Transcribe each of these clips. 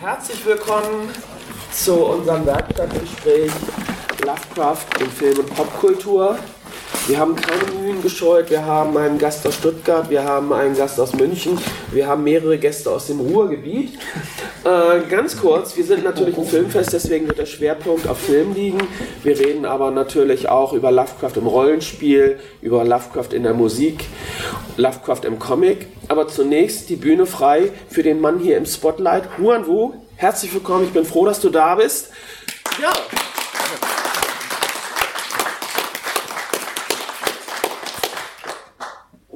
Herzlich willkommen zu unserem Werkstattgespräch Lovecraft in Film und Popkultur. Wir haben keine Mühen gescheut, wir haben einen Gast aus Stuttgart, wir haben einen Gast aus München, wir haben mehrere Gäste aus dem Ruhrgebiet. Äh, ganz kurz, wir sind natürlich ein Filmfest, deswegen wird der Schwerpunkt auf Film liegen. Wir reden aber natürlich auch über Lovecraft im Rollenspiel, über Lovecraft in der Musik, Lovecraft im Comic. Aber zunächst die Bühne frei für den Mann hier im Spotlight, Huan Wu. Herzlich willkommen, ich bin froh, dass du da bist. Ja.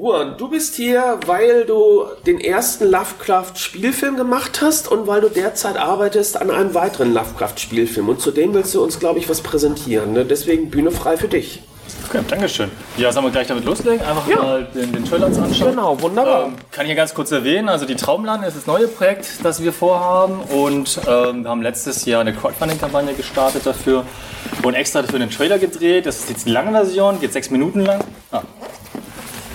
Juan, du bist hier, weil du den ersten Lovecraft-Spielfilm gemacht hast und weil du derzeit arbeitest an einem weiteren Lovecraft-Spielfilm. Und zudem willst du uns, glaube ich, was präsentieren. Ne? Deswegen Bühne frei für dich. Okay, Dankeschön. Ja, sollen wir gleich damit loslegen? Einfach ja. mal den, den Trailer anschauen. Genau, wunderbar. Ähm, kann ich hier ganz kurz erwähnen, also die Traumland ist das neue Projekt, das wir vorhaben und ähm, wir haben letztes Jahr eine Crowdfunding-Kampagne gestartet dafür und extra dafür einen Trailer gedreht. Das ist jetzt die lange Version, geht sechs Minuten lang. Ah,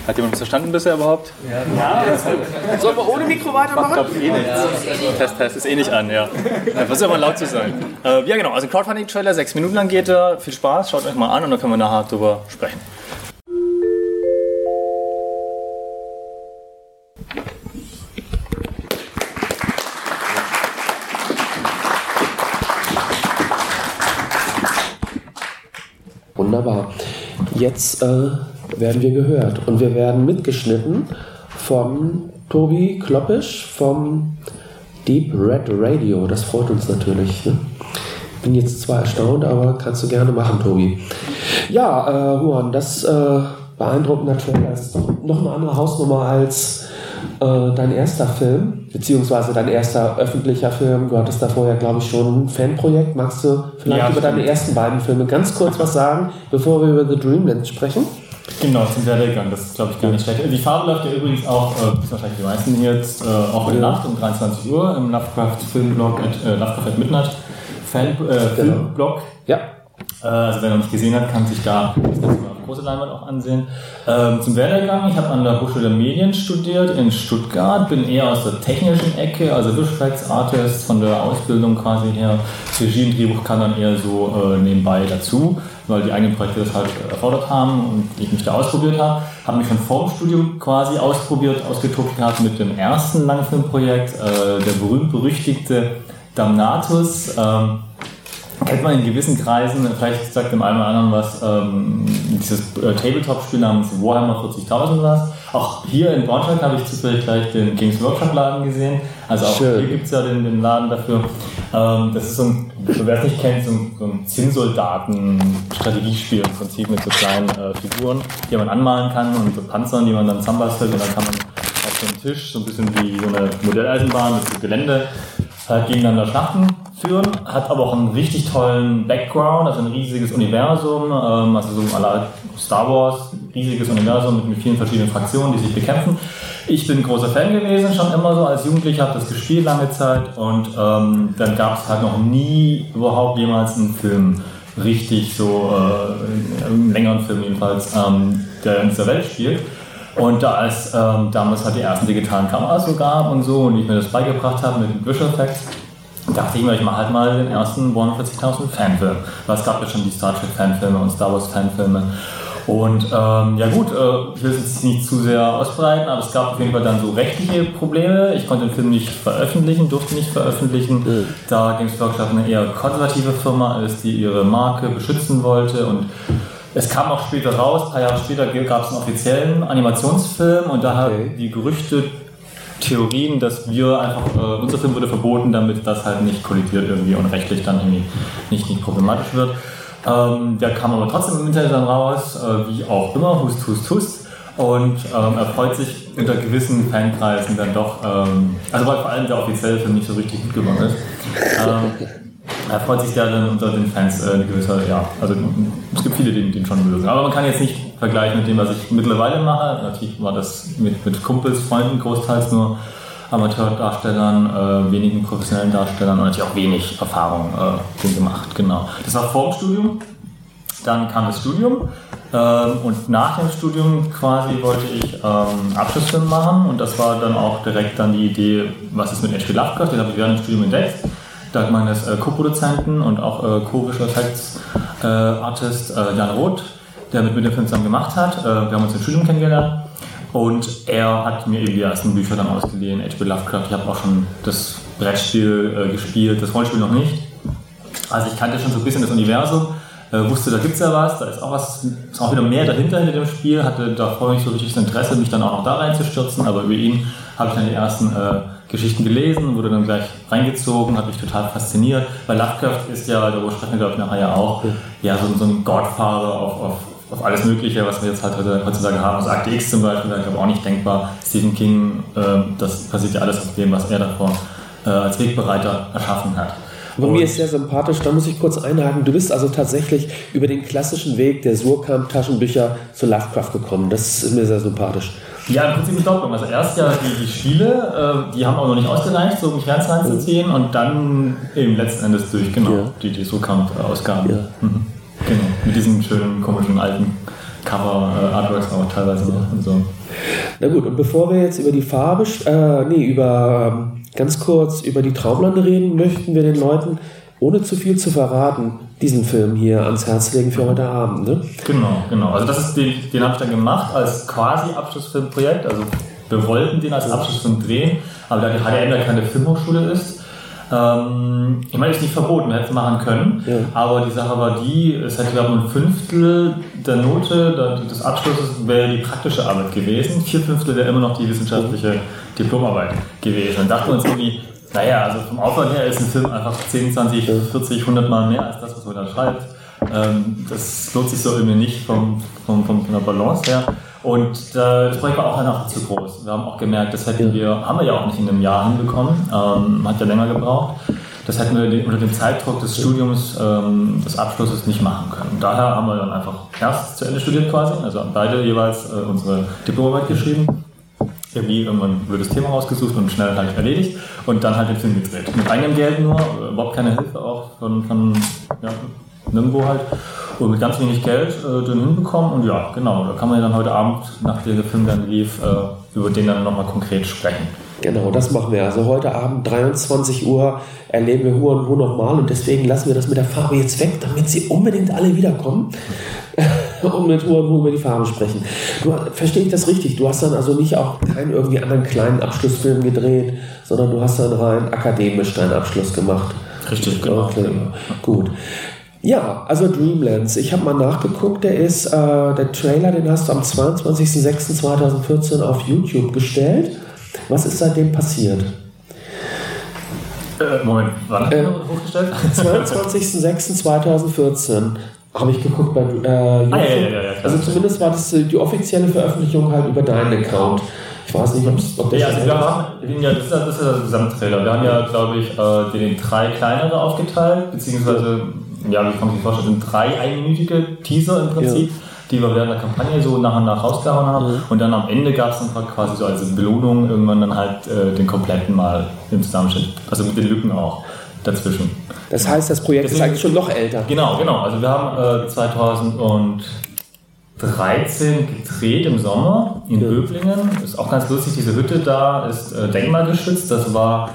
hat jemand verstanden bisher überhaupt? Ja. ja. Sollen wir ohne Mikro weitermachen? Ich glaube eh nicht. Test, Test ist eh nicht an, ja. Versuch ja mal laut zu sein. Äh, ja, genau. Also Crowdfunding-Trailer, sechs Minuten lang geht er. Viel Spaß, schaut euch mal an und dann können wir nachher drüber sprechen. Wunderbar. Jetzt äh werden wir gehört. Und wir werden mitgeschnitten von Tobi Kloppisch vom Deep Red Radio. Das freut uns natürlich. Ne? Bin jetzt zwar erstaunt, aber kannst du gerne machen, Tobi. Ja, äh, Juan, das äh, beeindruckend natürlich ist noch eine andere Hausnummer als äh, dein erster Film, beziehungsweise dein erster öffentlicher Film. Du hattest da vorher, glaube ich, schon ein Fanprojekt. Magst du vielleicht ja, über deine ersten beiden Filme ganz kurz was sagen, bevor wir über The Dreamland sprechen? Genau, zum Werdegang, das ist glaube ich gar nicht schlecht. Die Farbe läuft ja übrigens auch, äh, bis wahrscheinlich die meisten jetzt, äh, auch in der Nacht um 23 Uhr im Lovecraft Filmblog, äh, Lovecraft at Midnight Fan, äh, genau. Filmblog. Ja. Äh, also wer noch nicht gesehen hat, kann sich da das Ganze mal auf große Leinwand auch ansehen. Ähm, zum Werdegang, ich habe an der Hochschule der Medien studiert in Stuttgart, bin eher aus der technischen Ecke, also Visual von der Ausbildung quasi her. Regie und Drehbuch kann dann eher so äh, nebenbei dazu weil die eigenen Projekte das halt erfordert haben und ich mich da ausprobiert habe. Habe mich schon vor dem Studium quasi ausprobiert, ausgetobt gehabt mit dem ersten Langfilmprojekt, äh, der berühmt-berüchtigte Damnatus. Ähm, kennt man in gewissen Kreisen, vielleicht sagt dem einen oder anderen was, ähm, dieses äh, Tabletop-Spiel namens Warhammer 40.000 was. Auch hier in Braunschweig habe ich zufällig gleich den Games Workshop Laden gesehen. Also auch Schön. hier gibt es ja den, den, Laden dafür. Ähm, das ist so ein, wer es nicht kennt, so ein, so ein Zinnsoldaten-Strategiespiel im Prinzip mit so kleinen äh, Figuren, die man anmalen kann und so Panzern, die man dann zusammenbastelt und dann kann man auf so einem Tisch, so ein bisschen wie so eine Modelleisenbahn mit so Gelände, halt gegeneinander Schlachten führen, hat aber auch einen richtig tollen Background, also ein riesiges Universum, ähm, also so aller Star Wars, riesiges Universum mit, mit vielen verschiedenen Fraktionen, die sich bekämpfen. Ich bin großer Fan gewesen, schon immer so als Jugendlicher, habe das gespielt lange Zeit und ähm, dann gab es halt noch nie überhaupt jemals einen Film, richtig so, äh, einen längeren Film jedenfalls, ähm, der in dieser Welt spielt. Und da es ähm, damals halt die ersten digitalen Kameras so gab und so und ich mir das beigebracht habe mit Visual Effects, dachte ich mir, ich mache halt mal den ersten 41.000 Fanfilm. Weil es gab ja schon die Star Trek Fanfilme und Star Wars Fanfilme. Und ähm, ja gut, äh, ich will es jetzt nicht zu sehr ausbreiten, aber es gab auf jeden Fall dann so rechtliche Probleme. Ich konnte den Film nicht veröffentlichen, durfte nicht veröffentlichen, mhm. da Games Workshop eine eher konservative Firma ist, die ihre Marke beschützen wollte und es kam auch später raus, ein paar Jahre später gab es einen offiziellen Animationsfilm und da okay. die Gerüchte Theorien, dass wir einfach, äh, unser Film wurde verboten, damit das halt nicht kollidiert irgendwie und rechtlich dann irgendwie nicht, nicht problematisch wird. Ähm, der kam aber trotzdem im Internet dann raus, äh, wie auch immer, hust, hust, hust. Und ähm, er freut sich unter gewissen Fankreisen dann doch, ähm, also weil vor allem der offizielle Film nicht so richtig gut geworden ist. Ähm, er freut sich da dann unter den Fans äh, eine gewisse, ja, also es gibt viele, die den schon mögen. Aber man kann jetzt nicht vergleichen mit dem, was ich mittlerweile mache. Natürlich war das mit, mit Kumpels, Freunden großteils nur Amateurdarstellern, äh, wenigen professionellen Darstellern und natürlich auch wenig Erfahrung äh, gemacht, genau. Das war vor dem Studium. dann kam das Studium ähm, und nach dem Studium quasi wollte ich ähm, Abschlussfilm machen und das war dann auch direkt dann die Idee, was ist mit H.P. Lovecraft, den habe ich während dem Studium entdeckt. Da hat man das äh, Co-Produzenten und auch äh, Co-Visual Effects äh, Artist äh, Jan Roth, der mit mir den Film zusammen gemacht hat. Äh, wir haben uns im Studium kennengelernt und er hat mir eben die ersten Bücher dann ausgeliehen, H.P. Lovecraft. Ich habe auch schon das Brettspiel äh, gespielt, das Rollenspiel noch nicht. Also ich kannte schon so ein bisschen das Universum, wusste, da gibt es ja was, da ist auch was, ist auch wieder mehr dahinter hinter dem Spiel, hatte da vorher nicht so richtig das Interesse, mich dann auch noch da reinzustürzen, aber über ihn habe ich dann die ersten Geschichten gelesen, wurde dann gleich reingezogen, hat mich total fasziniert, weil Lovecraft ist ja, darüber sprechen wir glaube ich nachher ja auch, ja, so, so ein Godfather auf, auf, auf alles Mögliche, was wir jetzt halt heutzutage haben. Also Akte X zum Beispiel, wäre glaube auch nicht denkbar. Stephen King, äh, das basiert ja alles auf dem, was er davor äh, als Wegbereiter erschaffen hat. Aber mir ist sehr sympathisch, da muss ich kurz einhaken. Du bist also tatsächlich über den klassischen Weg der Surkamp-Taschenbücher zu Lovecraft gekommen. Das ist mir sehr sympathisch. Ja, im Prinzip Doppelung. Also erst ja die, die Spiele, äh, die haben auch noch nicht ausgereicht, so um Fernseher reinzuziehen und dann eben letzten Endes durch, genau, ja. die, die Surkamp-Ausgaben. Ja. Mhm. Genau, mit diesen schönen, komischen alten Cover-Artworks äh, auch teilweise noch und so. Na gut, und bevor wir jetzt über die Farbe, äh, nee, über ähm, ganz kurz über die Traumlande reden, möchten wir den Leuten, ohne zu viel zu verraten, diesen Film hier ans Herz legen für heute Abend. Ne? Genau, genau. Also das ist den, den habe ich dann gemacht als quasi Abschlussfilmprojekt. Also wir wollten den als Abschlussfilm drehen, aber da die HDM ja keine Filmhochschule ist, ähm, ich meine, es ist nicht verboten, wir hätten es machen können, ja. aber die Sache war die, es hätte glaube ein Fünftel der Note des Abschlusses wäre die praktische Arbeit gewesen, vier Fünftel wäre immer noch die wissenschaftliche Diplomarbeit gewesen. Dann dachten wir uns irgendwie, naja, also vom Aufwand her ist ein Film einfach 10, 20, 40, 100 Mal mehr als das, was man da schreibt. Ähm, das lohnt sich so irgendwie nicht vom, vom, vom, von der Balance her. Und äh, das Projekt war auch einfach zu groß. Wir haben auch gemerkt, das hätten wir, haben wir ja auch nicht in einem Jahr hinbekommen, ähm, hat ja länger gebraucht. Das hätten wir unter dem Zeitdruck des Studiums, ähm, des Abschlusses nicht machen können. Daher haben wir dann einfach erst zu Ende studiert quasi, also beide jeweils äh, unsere Diplomarbeit geschrieben. Irgendwie irgendwann wird das Thema rausgesucht und schnell halt erledigt und dann halt den Film gedreht. Mit eigenem Geld nur, überhaupt keine Hilfe auch von, von ja, nirgendwo halt und mit ganz wenig Geld äh, den hinbekommen. Und ja, genau, da kann man ja dann heute Abend, nachdem der Film dann lief, äh, über den dann nochmal konkret sprechen. Genau, das machen wir. Also heute Abend 23 Uhr erleben wir Hu und Hu nochmal und deswegen lassen wir das mit der Farbe jetzt weg, damit sie unbedingt alle wiederkommen und mit Hu und Hu über die Farbe sprechen. Du, verstehe ich das richtig? Du hast dann also nicht auch keinen irgendwie anderen kleinen Abschlussfilm gedreht, sondern du hast dann rein akademisch deinen Abschluss gemacht. Richtig, genau. Okay, gut. Ja, also Dreamlands. Ich habe mal nachgeguckt, der ist, äh, der Trailer, den hast du am 22.06.2014 auf YouTube gestellt. Was ist seitdem passiert? Äh, Moment, wann äh, hochgestellt? 22.06.2014 habe ich geguckt bei äh, YouTube. Ah, ja, ja, ja, also zumindest war das die offizielle Veröffentlichung halt über deinen Account. Ich weiß nicht, ob das. Ja, also wir haben, ja, das ist, das ist der Gesamttrailer. Wir haben ja, glaube ich, äh, den drei kleinere aufgeteilt, beziehungsweise ja, wie kann man sich vorstellen, drei einminütige Teaser im Prinzip. Ja. Die wir während der Kampagne so nach und nach rausgehauen haben. Mhm. Und dann am Ende gab es dann quasi so als Belohnung irgendwann dann halt äh, den kompletten mal im Zusammenschnitt. Also mit den Lücken auch dazwischen. Das heißt, das Projekt Deswegen, ist eigentlich schon noch älter. Genau, genau. Also wir haben äh, 2013 gedreht im Sommer in ja. Böblingen. Ist auch ganz lustig, diese Hütte da ist äh, denkmalgeschützt. Das war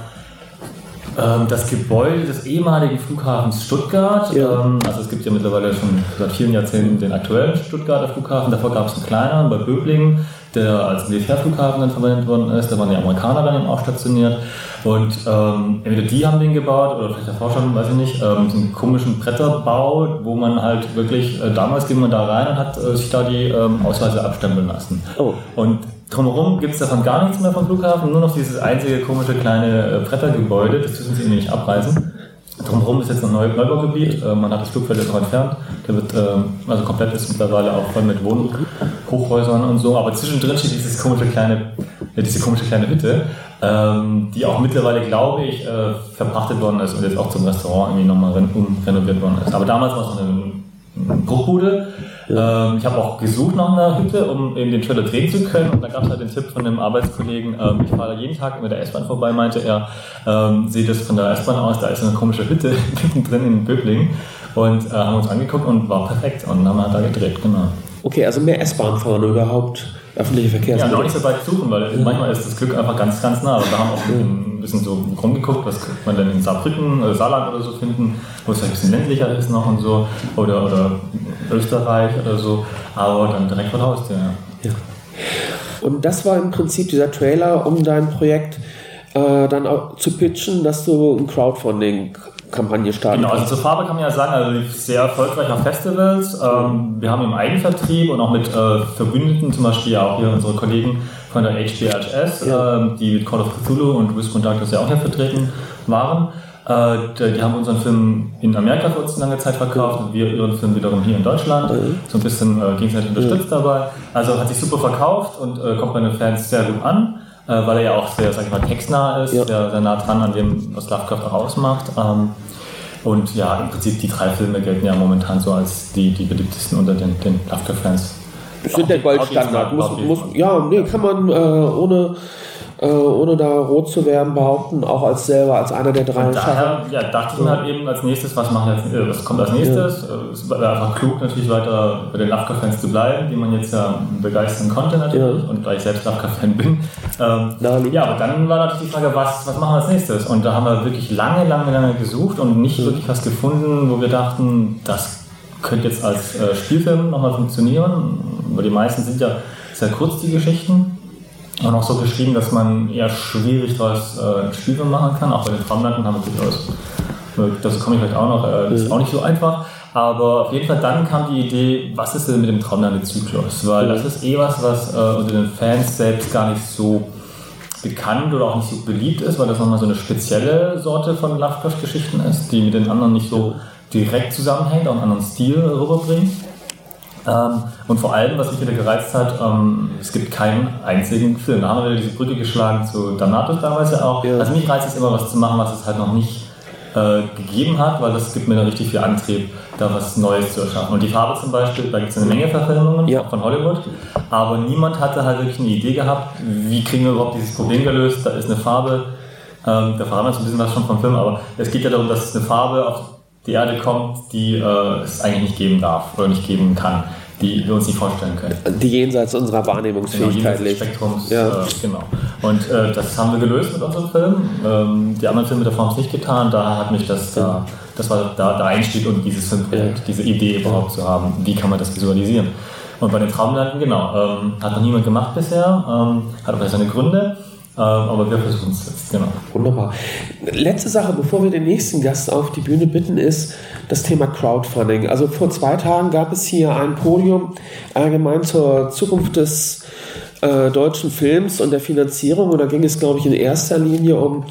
das Gebäude des ehemaligen Flughafens Stuttgart. Ja. Ähm, also es gibt ja mittlerweile schon seit vielen Jahrzehnten den aktuellen Stuttgarter Flughafen. Davor gab es einen kleineren bei Böblingen, der als Militärflughafen dann verwendet worden ist. Da waren die Amerikaner dann eben auch stationiert. Und ähm, entweder die haben den gebaut oder vielleicht davor schon, weiß ich nicht, ähm, so einen komischen Bretterbau, wo man halt wirklich, äh, damals ging man da rein und hat äh, sich da die ähm, Ausweise abstempeln lassen. Oh. Und Drumherum gibt es davon gar nichts mehr vom Flughafen, nur noch dieses einzige komische kleine äh, Brettergebäude, das dürfen sie nicht abreißen. Drumherum ist jetzt ein Neubaugebiet, äh, man hat das Flugfeld jetzt auch entfernt, der wird, äh, also komplett ist mittlerweile auch voll mit Wohnhochhäusern und so, aber zwischendrin steht dieses komische kleine, diese komische kleine Hütte, ähm, die auch mittlerweile, glaube ich, verpachtet worden ist und jetzt auch zum Restaurant irgendwie nochmal umrenoviert worden ist. Aber damals war es eine Bruchbude ähm, ich habe auch gesucht nach einer Hütte, um eben den Trailer drehen zu können. Und da gab es halt den Tipp von einem Arbeitskollegen, ähm, ich fahre jeden Tag mit der S-Bahn vorbei, meinte er, ähm, sehe das von der S-Bahn aus, da ist eine komische Hütte mittendrin in Böblingen. und äh, haben uns angeguckt und war perfekt und dann haben wir da gedreht, genau. Okay, also mehr S-Bahn fahren überhaupt öffentliche Verkehrsmittel. Ja, noch nicht so weit suchen, weil manchmal ist das Glück einfach ganz, ganz nah. wir haben auch ein bisschen so rumgeguckt, was könnte man denn in Saarbrücken, oder Saarland oder so finden, wo es ein bisschen ländlicher ist noch und so, oder, oder Österreich oder so, aber dann direkt vor der Haustür. Ja. ja. Und das war im Prinzip dieser Trailer, um dein Projekt äh, dann auch zu pitchen, dass du ein Crowdfunding Kampagne starten. Genau, also zur Farbe kann man ja sagen, also sehr erfolgreich auf Festivals. Ähm, wir haben im Eigenvertrieb und auch mit äh, Verbündeten, zum Beispiel ja auch hier unsere Kollegen von der HBHS, ja. ähm, die mit Call of Cthulhu und Risk Conductors ja auch hier vertreten waren. Äh, die haben unseren Film in Amerika für uns lange Zeit verkauft und wir ihren Film wiederum hier in Deutschland. So ein bisschen äh, gegenseitig unterstützt dabei. Also hat sich super verkauft und äh, kommt bei den Fans sehr gut an äh, weil er ja auch sehr, sag ich mal, textnah ist, ja. sehr, sehr nah dran an dem, was Lovecraft auch ausmacht. Ähm, und ja, im Prinzip die drei Filme gelten ja momentan so als die, die beliebtesten unter den, den Lovecraft-Fans. Sind der Goldstandard. Muss, muss, ja, nee, kann man äh, ohne äh, ohne da rot zu werden, behaupten, auch als selber, als einer der drei daher, Ja, dachte ich mir halt eben als nächstes, was, machen jetzt, äh, was kommt als nächstes? Ja. Äh, es war einfach klug, natürlich weiter bei den Lovecraft-Fans zu bleiben, die man jetzt ja begeistern konnte natürlich ja. und da ich selbst Lovecraft-Fan bin. Ähm, ja, aber dann war natürlich die Frage, was, was machen wir als nächstes? Und da haben wir wirklich lange, lange, lange gesucht und nicht wirklich was gefunden, wo wir dachten, das könnte jetzt als äh, Spielfilm nochmal funktionieren, weil die meisten sind ja sehr kurz, die Geschichten und auch so geschrieben, dass man eher schwierig daraus äh, ein Spielfilm machen kann. Auch bei den Traumlanden haben wir durchaus, das komme ich vielleicht auch noch, äh, das ist auch nicht so einfach. Aber auf jeden Fall dann kam die Idee, was ist denn mit dem Traumlande-Zyklus? Weil das ist eh was, was äh, unter den Fans selbst gar nicht so bekannt oder auch nicht so beliebt ist, weil das nochmal so eine spezielle Sorte von Lovecraft-Geschichten ist, die mit den anderen nicht so direkt zusammenhängt, auch einen anderen Stil rüberbringt. Ähm, und vor allem, was mich wieder gereizt hat, ähm, es gibt keinen einzigen Film. Da haben wir wieder diese Brücke geschlagen zu Danatus damals ja auch. Ja. Also mich reizt es immer, was zu machen, was es halt noch nicht äh, gegeben hat, weil das gibt mir dann richtig viel Antrieb, da was Neues zu erschaffen. Und die Farbe zum Beispiel, da gibt es eine Menge Verfilmungen ja. von Hollywood, aber niemand hatte halt wirklich eine Idee gehabt, wie kriegen wir überhaupt dieses Problem gelöst. Da ist eine Farbe, ähm, da verraten wir jetzt ein bisschen was schon vom Film, aber es geht ja darum, dass eine Farbe auf die Erde kommt, die äh, es eigentlich nicht geben darf oder nicht geben kann, die wir uns nicht vorstellen können. Die jenseits unserer Wahrnehmungsfähigkeit genau, liegt. Spektrums, ja. Äh, genau. Und äh, das haben wir gelöst mit unserem Film. Ähm, die anderen Filme davon haben es nicht getan. Da hat mich das, da, das war da der Einstieg und dieses Filmprojekt, ja. diese Idee überhaupt zu haben. Wie kann man das visualisieren? Und bei den Traumlanden, genau, ähm, hat noch niemand gemacht bisher, ähm, hat aber seine Gründe. Ähm, aber wir versuchen es jetzt, genau. Wunderbar. Letzte Sache, bevor wir den nächsten Gast auf die Bühne bitten, ist das Thema Crowdfunding. Also vor zwei Tagen gab es hier ein Podium allgemein zur Zukunft des äh, deutschen Films und der Finanzierung. Und da ging es, glaube ich, in erster Linie um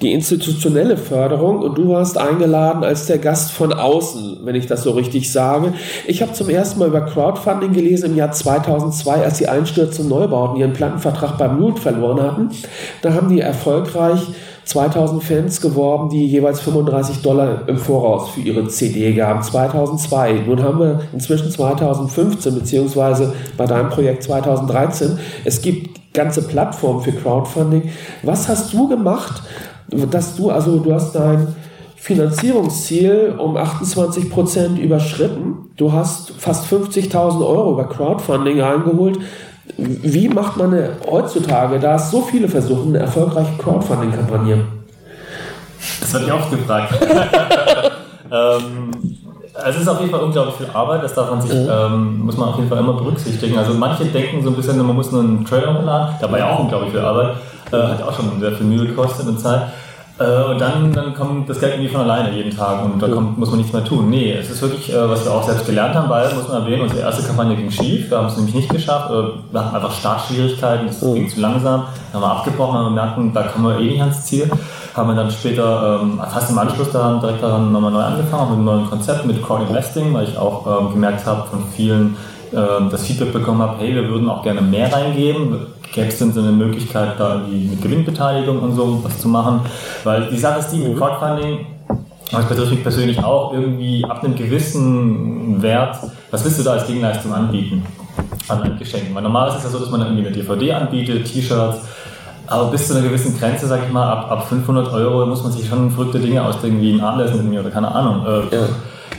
die institutionelle Förderung und du warst eingeladen als der Gast von außen, wenn ich das so richtig sage. Ich habe zum ersten Mal über Crowdfunding gelesen im Jahr 2002, als die Einstürze Neubauten ihren Plattenvertrag beim Mut verloren hatten. Da haben die erfolgreich 2000 Fans geworben, die jeweils 35 Dollar im Voraus für ihre CD gaben. 2002. Nun haben wir inzwischen 2015 beziehungsweise bei deinem Projekt 2013. Es gibt ganze Plattformen für Crowdfunding. Was hast du gemacht, dass du, also du hast dein Finanzierungsziel um 28 Prozent überschritten. Du hast fast 50.000 Euro über Crowdfunding eingeholt. Wie macht man eine, heutzutage, da es so viele versuchen, eine erfolgreiche Crowdfunding-Kampagne? Das hat ich auch gefragt. ähm, es ist auf jeden Fall unglaublich viel Arbeit, das darf man sich, mhm. ähm, muss man auf jeden Fall immer berücksichtigen. Also manche denken so ein bisschen, man muss nur einen Trailer hochladen, dabei auch unglaublich viel Arbeit, äh, hat auch schon sehr viel Mühe gekostet und Zeit. Äh, und dann, dann kommt das Geld irgendwie von alleine jeden Tag und da kommt, muss man nichts mehr tun. Nee, es ist wirklich, äh, was wir auch selbst gelernt haben, weil, muss man erwähnen, unsere erste Kampagne ging schief, wir haben es nämlich nicht geschafft, äh, wir hatten einfach Startschwierigkeiten, es ging zu langsam, dann haben wir abgebrochen, haben wir merken, da kommen wir eh nicht ans Ziel. Haben wir dann später, ähm, fast im Anschluss daran, direkt daran nochmal neu angefangen, mit einem neuen Konzept, mit Crowd Investing, weil ich auch ähm, gemerkt habe von vielen, ähm, das Feedback bekommen habe, hey, wir würden auch gerne mehr reingeben gäbe es denn so eine Möglichkeit, da irgendwie mit Gewinnbeteiligung und so was zu machen? Weil die Sache ist die, mit mhm. Crowdfunding, das betrifft mich persönlich auch, irgendwie ab einem gewissen Wert, was willst du da als Gegenleistung anbieten an ein Geschenk? Weil normal ist es ja so, dass man irgendwie eine DVD anbietet, T-Shirts, aber bis zu einer gewissen Grenze, sag ich mal, ab, ab 500 Euro muss man sich schon verrückte Dinge ausdenken, wie ein Abendessen mit mir oder keine Ahnung. Äh, ja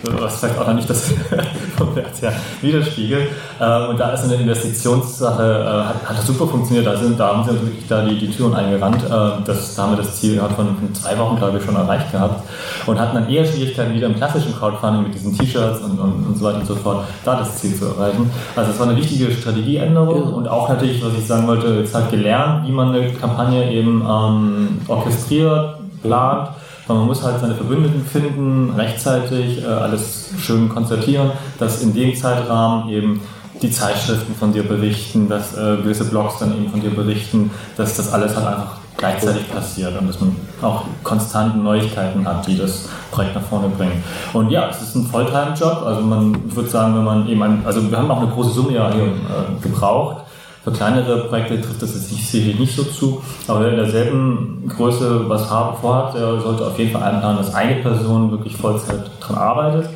was vielleicht auch noch nicht das vom Wert her widerspiegelt. Ähm, und da ist eine Investitionssache, äh, hat, hat das super funktioniert. Da, sind, da haben sie wirklich da die, die Türen eingerannt. Äh, das, da haben wir das Ziel gehabt von, von zwei Wochen, glaube ich, schon erreicht gehabt. Und hatten dann eher Schwierigkeiten wieder im klassischen Crowdfunding mit diesen T-Shirts und, und, und so weiter und so fort, da das Ziel zu erreichen. Also es war eine wichtige Strategieänderung und auch natürlich, was ich sagen wollte, jetzt halt gelernt, wie man eine Kampagne eben ähm, orchestriert, plant man muss halt seine Verbündeten finden, rechtzeitig äh, alles schön konstatieren, dass in dem Zeitrahmen eben die Zeitschriften von dir berichten, dass äh, gewisse Blogs dann eben von dir berichten, dass das alles halt einfach gleichzeitig passiert und dass man auch konstante Neuigkeiten hat, die das Projekt nach vorne bringen. Und ja, es ist ein Volltime-Job, also man, würde sagen, wenn man eben, ein, also wir haben auch eine große Summe ja hier äh, gebraucht, für kleinere Projekte trifft das jetzt sicherlich nicht so zu, aber wer in derselben Größe was vorhat, der sollte auf jeden Fall einplanen, dass eine Person wirklich Vollzeit dran arbeitet.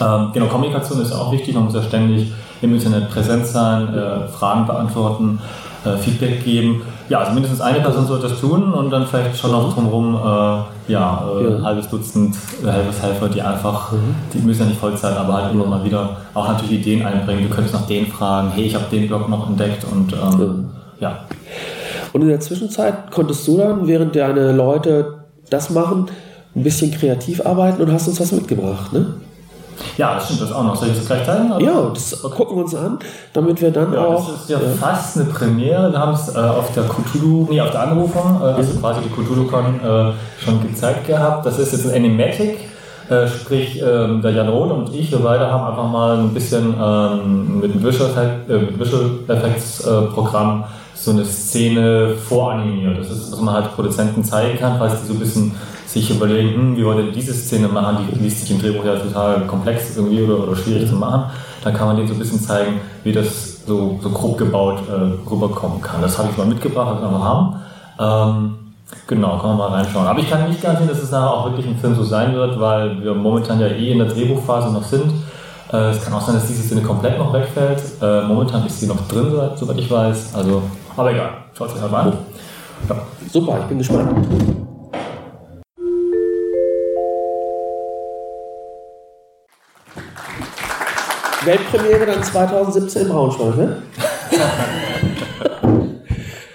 Ähm, genau, Kommunikation ist auch wichtig, man muss ja ständig im Internet präsent sein, äh, Fragen beantworten, äh, Feedback geben ja, also mindestens eine Person sollte das tun und dann vielleicht schon noch drumherum äh, ja, äh, ein halbes Dutzend äh, Helfershelfer, die einfach, mhm. die müssen ja nicht Vollzeit, aber halt immer mal wieder auch natürlich Ideen einbringen. Du könntest nach denen fragen, hey, ich habe den Blog noch entdeckt und ähm, ja. Und in der Zwischenzeit konntest du dann, während deine Leute das machen, ein bisschen kreativ arbeiten und hast uns was mitgebracht, ne? Ja, das stimmt, das auch noch. Soll ich das gleich teilen? Oder? Ja, das okay. gucken wir uns an, damit wir dann ja, auch. Das ist ja, ja, fast eine Premiere. Wir haben es äh, auf der Cthulhu, nee, auf der Anrufung, äh, also mhm. quasi die Cthulhu-Con äh, schon gezeigt gehabt. Das ist jetzt ein Animatic. Äh, sprich, ähm, der Jan Rohn und ich, wir beide haben einfach mal ein bisschen ähm, mit dem Visual, äh, mit Visual Effects äh, Programm so eine Szene voranimiert. Das ist, was man halt Produzenten zeigen kann, falls die so ein bisschen sich überlegen, hm, wie wollt ihr diese Szene machen, die liest sich im Drehbuch ja total komplex irgendwie oder, oder schwierig zu machen, dann kann man denen so ein bisschen zeigen, wie das so, so grob gebaut äh, rüberkommen kann. Das habe ich mal mitgebracht, was wir haben. Ähm, genau, kann man mal reinschauen. Aber ich kann nicht garantieren, dass es nachher auch wirklich im Film so sein wird, weil wir momentan ja eh in der Drehbuchphase noch sind. Äh, es kann auch sein, dass diese Szene komplett noch wegfällt. Äh, momentan ist sie noch drin, soweit ich weiß. Also, aber egal, schaut es euch mal an. Ja. Super, ich bin gespannt. Weltpremiere dann 2017 in Braunschweig, ne?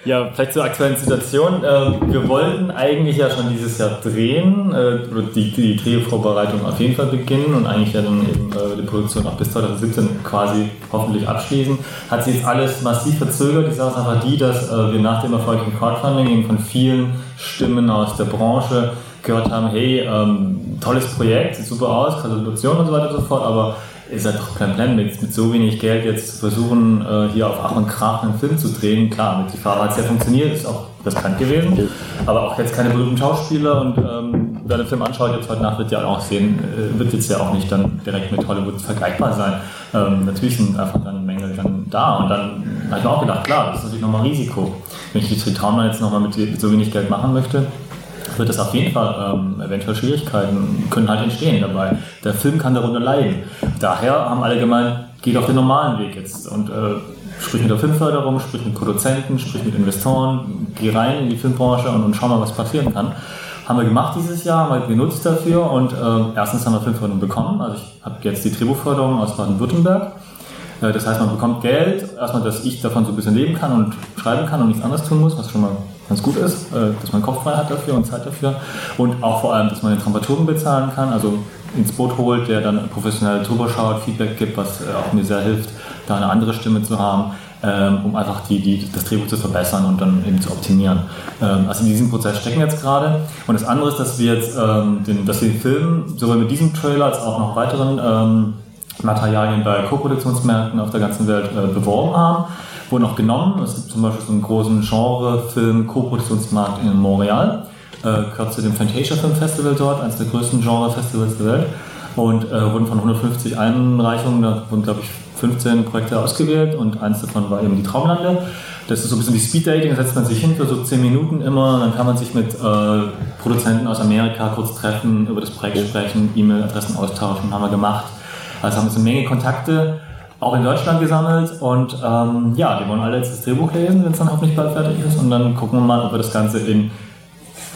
Ja, vielleicht zur aktuellen Situation. Ähm, wir wollten eigentlich ja schon dieses Jahr drehen, äh, oder die, die Drehvorbereitung auf jeden Fall beginnen und eigentlich ja dann eben äh, die Produktion auch bis 2017 quasi hoffentlich abschließen. Hat sich jetzt alles massiv verzögert. Die Sache ist einfach die, dass äh, wir nach dem erfolgreichen Crowdfunding eben von vielen Stimmen aus der Branche gehört haben, hey, ähm, tolles Projekt, sieht super aus, Gratulation und so weiter und so fort, aber ist halt doch kein Plan, mit, mit so wenig Geld jetzt versuchen, äh, hier auf Ach und Krach einen Film zu drehen. Klar, mit die Fahrer hat es ja funktioniert, ist auch riskant gewesen, aber auch jetzt keine berühmten Schauspieler und ähm, wer den Film anschaut, jetzt heute Nacht wird ja auch sehen, äh, wird jetzt ja auch nicht dann direkt mit Hollywood vergleichbar sein. Ähm, natürlich sind einfach dann Mängel dann da und dann habe ich mir auch gedacht, klar, das ist natürlich nochmal Risiko. Wenn ich die Tritrauma jetzt nochmal mit, mit so wenig Geld machen möchte, wird es auf jeden Fall ähm, eventuell Schwierigkeiten können halt entstehen dabei. Der Film kann darunter leiden. Daher haben alle gemeint, geht auf den normalen Weg jetzt und äh, sprich mit der Filmförderung, sprich mit Produzenten, sprich mit Investoren, geh rein in die Filmbranche und, und schau mal, was passieren kann. Haben wir gemacht dieses Jahr, haben wir genutzt dafür und äh, erstens haben wir Filmförderung bekommen. Also ich habe jetzt die Drehbuchförderung aus Baden-Württemberg. Äh, das heißt, man bekommt Geld, erstmal, dass ich davon so ein bisschen leben kann und schreiben kann und nichts anderes tun muss, was schon mal ganz gut ist, äh, dass man Kopf frei hat dafür und Zeit dafür und auch vor allem, dass man den Dramaturgen bezahlen kann, also ins Boot holt, der dann professionell drüber schaut, Feedback gibt, was äh, auch mir sehr hilft, da eine andere Stimme zu haben, ähm, um einfach die, die, das Drehbuch zu verbessern und dann eben zu optimieren. Ähm, also in diesem Prozess stecken wir jetzt gerade. Und das andere ist, dass wir jetzt ähm, den, dass wir den Film sowohl mit diesem Trailer als auch noch weiteren Materialien bei Co-Produktionsmärkten auf der ganzen Welt äh, beworben haben wurden auch genommen. Es gibt zum Beispiel so einen großen Genre-Film-Co-Produktionsmarkt in Montreal. Äh, zu dem Fantasia Film Festival dort, eines der größten Genre-Festivals der Welt. Und äh, wurden von 150 Einreichungen, da wurden glaube ich 15 Projekte ausgewählt und eins davon war eben die Traumlande. Das ist so ein bisschen wie Speed-Dating, da setzt man sich hin für so 10 Minuten immer, dann kann man sich mit äh, Produzenten aus Amerika kurz treffen, über das Projekt sprechen, E-Mail-Adressen austauschen, haben wir gemacht. Also haben wir so eine Menge Kontakte auch in Deutschland gesammelt und ähm, ja, die wollen alle jetzt das Drehbuch lesen, wenn es dann hoffentlich bald fertig ist und dann gucken wir mal, ob wir das Ganze in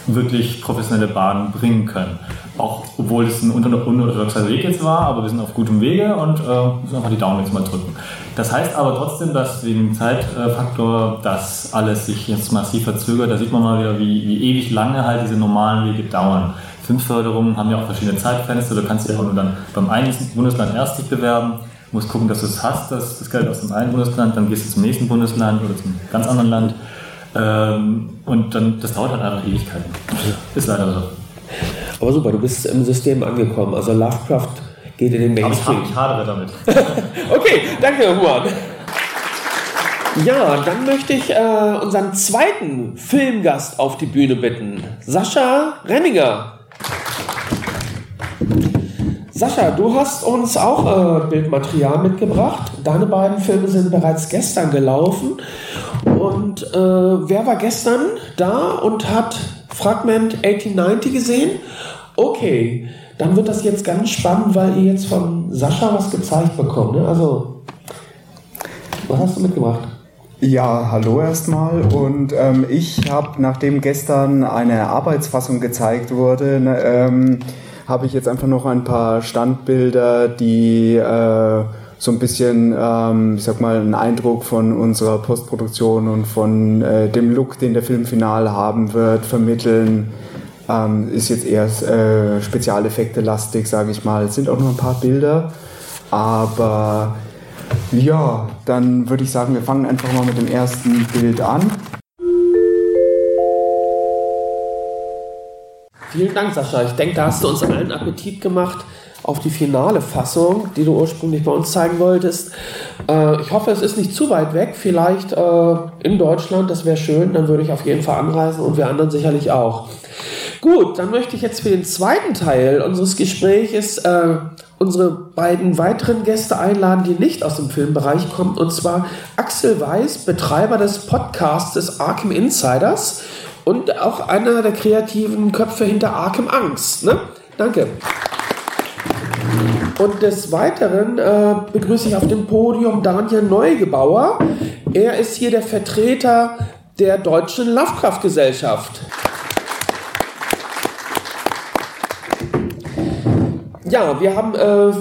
wirklich professionelle Bahnen bringen können. auch obwohl es ein unorthodoxer Weg jetzt war, aber wir sind auf gutem Wege und äh, müssen einfach die Daumen jetzt mal drücken. Das heißt aber trotzdem, dass wegen Zeitfaktor das alles sich jetzt massiv verzögert. Da sieht man mal wieder, wie, wie ewig lange halt diese normalen Wege dauern. Filmförderungen haben ja auch verschiedene Zeitfenster. Du kannst ja auch nur dann beim einen Bundesland erst dich bewerben, musst gucken, dass du es hast, das, das Geld aus dem einen Bundesland, dann gehst du zum nächsten Bundesland oder zum ganz anderen Land. Ähm, und dann, das dauert halt einfach Ewigkeiten. Ist leider so. Aber super, du bist im System angekommen. Also Lovecraft geht in den Mainstream. Aber ich, hadere damit. okay, danke, Juan. Ja, dann möchte ich äh, unseren zweiten Filmgast auf die Bühne bitten. Sascha Remminger. Sascha, du hast uns auch äh, Bildmaterial mitgebracht. Deine beiden Filme sind bereits gestern gelaufen. Und äh, wer war gestern da und hat Fragment 1890 gesehen? Okay, dann wird das jetzt ganz spannend, weil ihr jetzt von Sascha was gezeigt bekommt. Ne? Also, was hast du mitgebracht? Ja, hallo erstmal. Und ähm, ich habe, nachdem gestern eine Arbeitsfassung gezeigt wurde, ne, ähm, habe ich jetzt einfach noch ein paar Standbilder, die äh, so ein bisschen, ähm, ich sag mal, einen Eindruck von unserer Postproduktion und von äh, dem Look, den der Film final haben wird, vermitteln. Ähm, ist jetzt eher äh, Spezialeffekte lastig, sage ich mal. Es sind auch noch ein paar Bilder, aber ja, dann würde ich sagen, wir fangen einfach mal mit dem ersten Bild an. Vielen Dank, Sascha. Ich denke, da hast du uns allen Appetit gemacht auf die finale Fassung, die du ursprünglich bei uns zeigen wolltest. Äh, ich hoffe, es ist nicht zu weit weg. Vielleicht äh, in Deutschland, das wäre schön. Dann würde ich auf jeden Fall anreisen und wir anderen sicherlich auch. Gut, dann möchte ich jetzt für den zweiten Teil unseres Gesprächs äh, unsere beiden weiteren Gäste einladen, die nicht aus dem Filmbereich kommen. Und zwar Axel Weiß, Betreiber des Podcasts des Arkham Insiders und auch einer der kreativen Köpfe hinter Arkham Angst. Ne? Danke. Und des Weiteren äh, begrüße ich auf dem Podium Daniel Neugebauer. Er ist hier der Vertreter der Deutschen Lovecraft-Gesellschaft. Ja, wir haben äh,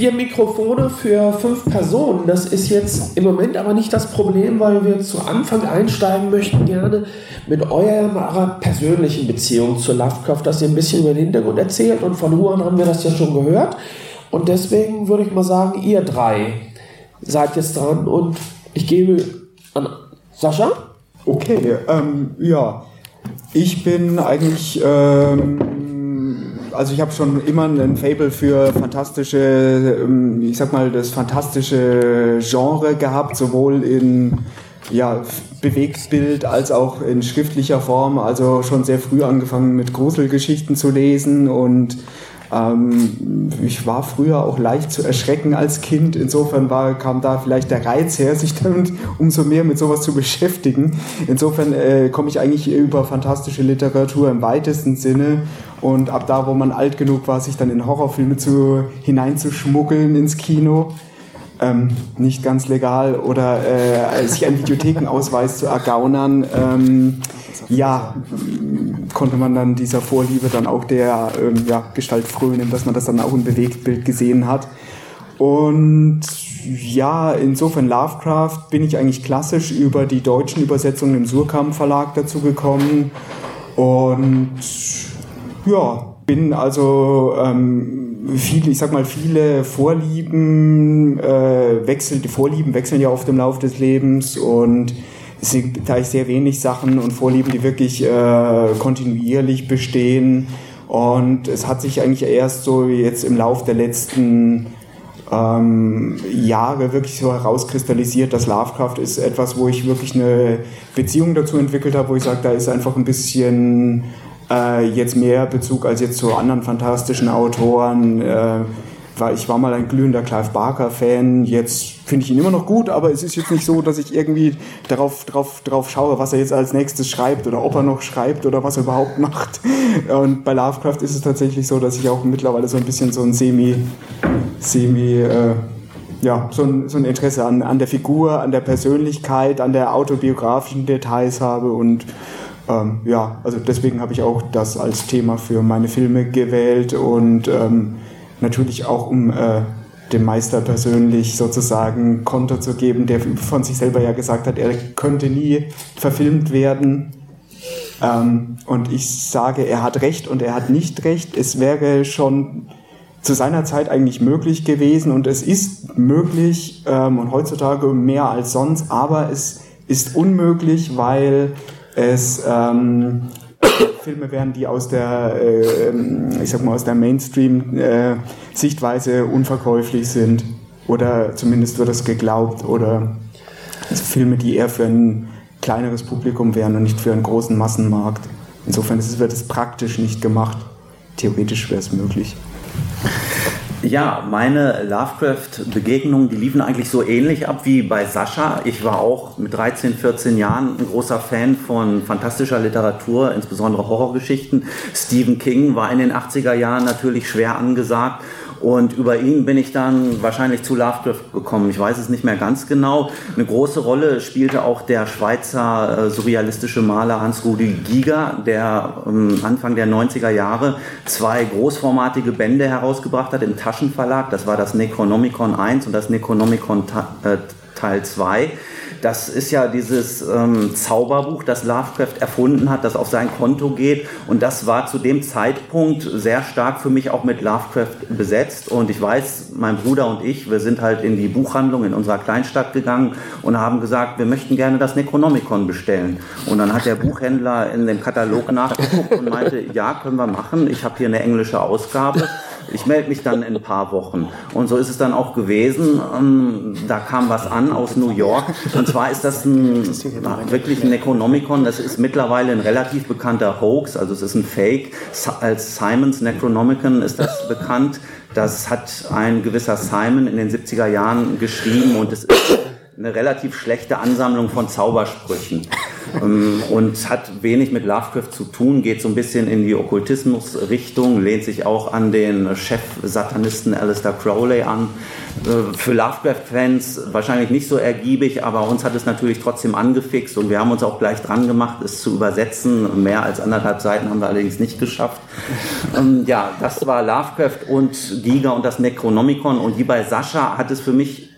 vier Mikrofone für fünf Personen. Das ist jetzt im Moment aber nicht das Problem, weil wir zu Anfang einsteigen möchten gerne mit eurer persönlichen Beziehung zu Lovecraft, dass ihr ein bisschen über den Hintergrund erzählt. Und von Huan haben wir das ja schon gehört. Und deswegen würde ich mal sagen, ihr drei seid jetzt dran und ich gebe an Sascha. Okay, ähm, ja. Ich bin eigentlich ähm, also ich habe schon immer ein Fable für fantastische, ähm, ich sag mal, das fantastische Genre gehabt, sowohl in ja, Bewegtbild als auch in schriftlicher Form. Also schon sehr früh angefangen mit Gruselgeschichten zu lesen und ähm, ich war früher auch leicht zu erschrecken als Kind. Insofern war, kam da vielleicht der Reiz her, sich dann umso mehr mit sowas zu beschäftigen. Insofern äh, komme ich eigentlich über fantastische Literatur im weitesten Sich und ab da, wo man alt genug war, sich dann in Horrorfilme zu, hineinzuschmuggeln ins Kino, ähm, nicht ganz legal, oder äh, sich einen Videothekenausweis zu ergaunern, ähm, ja, konnte man dann dieser Vorliebe dann auch der ähm, ja, Gestalt frönen, dass man das dann auch im Bewegtbild gesehen hat. Und ja, insofern Lovecraft bin ich eigentlich klassisch über die deutschen Übersetzungen im Surkamp Verlag dazu gekommen. Und ja, bin also ähm, viele, ich sag mal, viele Vorlieben äh, wechseln, die Vorlieben wechseln ja auf dem Lauf des Lebens und es sind da sehr wenig Sachen und Vorlieben, die wirklich äh, kontinuierlich bestehen. Und es hat sich eigentlich erst so jetzt im Lauf der letzten ähm, Jahre wirklich so herauskristallisiert, dass Lovecraft ist etwas, wo ich wirklich eine Beziehung dazu entwickelt habe, wo ich sage, da ist einfach ein bisschen äh, jetzt mehr Bezug als jetzt zu anderen fantastischen Autoren. Äh, war, ich war mal ein glühender Clive Barker-Fan, jetzt finde ich ihn immer noch gut, aber es ist jetzt nicht so, dass ich irgendwie darauf, drauf, drauf schaue, was er jetzt als nächstes schreibt oder ob er noch schreibt oder was er überhaupt macht. Und bei Lovecraft ist es tatsächlich so, dass ich auch mittlerweile so ein bisschen so ein Semi, Semi, äh, ja, so ein, so ein Interesse an, an der Figur, an der Persönlichkeit, an der autobiografischen Details habe und ähm, ja, also deswegen habe ich auch das als Thema für meine Filme gewählt und ähm, natürlich auch um äh, dem Meister persönlich sozusagen Konter zu geben, der von sich selber ja gesagt hat, er könnte nie verfilmt werden. Ähm, und ich sage, er hat recht und er hat nicht recht. Es wäre schon zu seiner Zeit eigentlich möglich gewesen und es ist möglich ähm, und heutzutage mehr als sonst, aber es ist unmöglich, weil es ähm, Filme wären, die aus der, äh, ich sag mal, aus der Mainstream-Sichtweise äh, unverkäuflich sind. Oder zumindest wird das geglaubt. Oder also Filme, die eher für ein kleineres Publikum wären und nicht für einen großen Massenmarkt. Insofern wird es praktisch nicht gemacht. Theoretisch wäre es möglich. Ja, meine Lovecraft-Begegnungen, die liefen eigentlich so ähnlich ab wie bei Sascha. Ich war auch mit 13, 14 Jahren ein großer Fan von fantastischer Literatur, insbesondere Horrorgeschichten. Stephen King war in den 80er Jahren natürlich schwer angesagt und über ihn bin ich dann wahrscheinlich zu Lovecraft gekommen. Ich weiß es nicht mehr ganz genau. Eine große Rolle spielte auch der Schweizer äh, surrealistische Maler Hans-Rudi Giger, der ähm, Anfang der 90er Jahre zwei großformatige Bände herausgebracht hat im Taschenverlag. Das war das Necronomicon 1 und das Necronomicon äh, Teil 2 das ist ja dieses ähm, Zauberbuch, das Lovecraft erfunden hat, das auf sein Konto geht. Und das war zu dem Zeitpunkt sehr stark für mich auch mit Lovecraft besetzt. Und ich weiß, mein Bruder und ich, wir sind halt in die Buchhandlung in unserer Kleinstadt gegangen und haben gesagt, wir möchten gerne das Necronomicon bestellen. Und dann hat der Buchhändler in dem Katalog nachgeguckt und meinte, ja, können wir machen. Ich habe hier eine englische Ausgabe. Ich melde mich dann in ein paar Wochen. Und so ist es dann auch gewesen. Ähm, da kam was an aus New York. Und zwar ist das ein, wirklich ein Necronomicon. Das ist mittlerweile ein relativ bekannter Hoax. Also es ist ein Fake. Als Simons Necronomicon ist das bekannt. Das hat ein gewisser Simon in den 70er Jahren geschrieben und es ist eine relativ schlechte Ansammlung von Zaubersprüchen ähm, und hat wenig mit Lovecraft zu tun, geht so ein bisschen in die Okkultismus-Richtung, lehnt sich auch an den Chef-Satanisten Alistair Crowley an. Äh, für Lovecraft-Fans wahrscheinlich nicht so ergiebig, aber uns hat es natürlich trotzdem angefixt und wir haben uns auch gleich dran gemacht, es zu übersetzen. Mehr als anderthalb Seiten haben wir allerdings nicht geschafft. Ähm, ja, das war Lovecraft und Giga und das Necronomicon und wie bei Sascha hat es für mich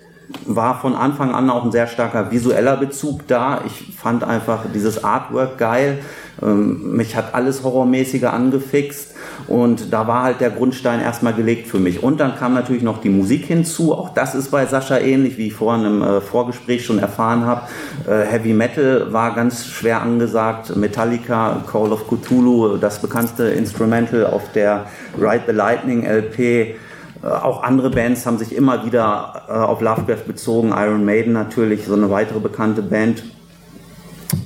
war von Anfang an auch ein sehr starker visueller Bezug da. Ich fand einfach dieses Artwork geil. Ähm, mich hat alles horrormäßige angefixt und da war halt der Grundstein erstmal gelegt für mich. Und dann kam natürlich noch die Musik hinzu. Auch das ist bei Sascha ähnlich, wie ich vorhin im äh, Vorgespräch schon erfahren habe. Äh, Heavy Metal war ganz schwer angesagt. Metallica, Call of Cthulhu, das bekannteste Instrumental auf der Ride the Lightning LP auch andere Bands haben sich immer wieder äh, auf Lovecraft bezogen. Iron Maiden natürlich, so eine weitere bekannte Band.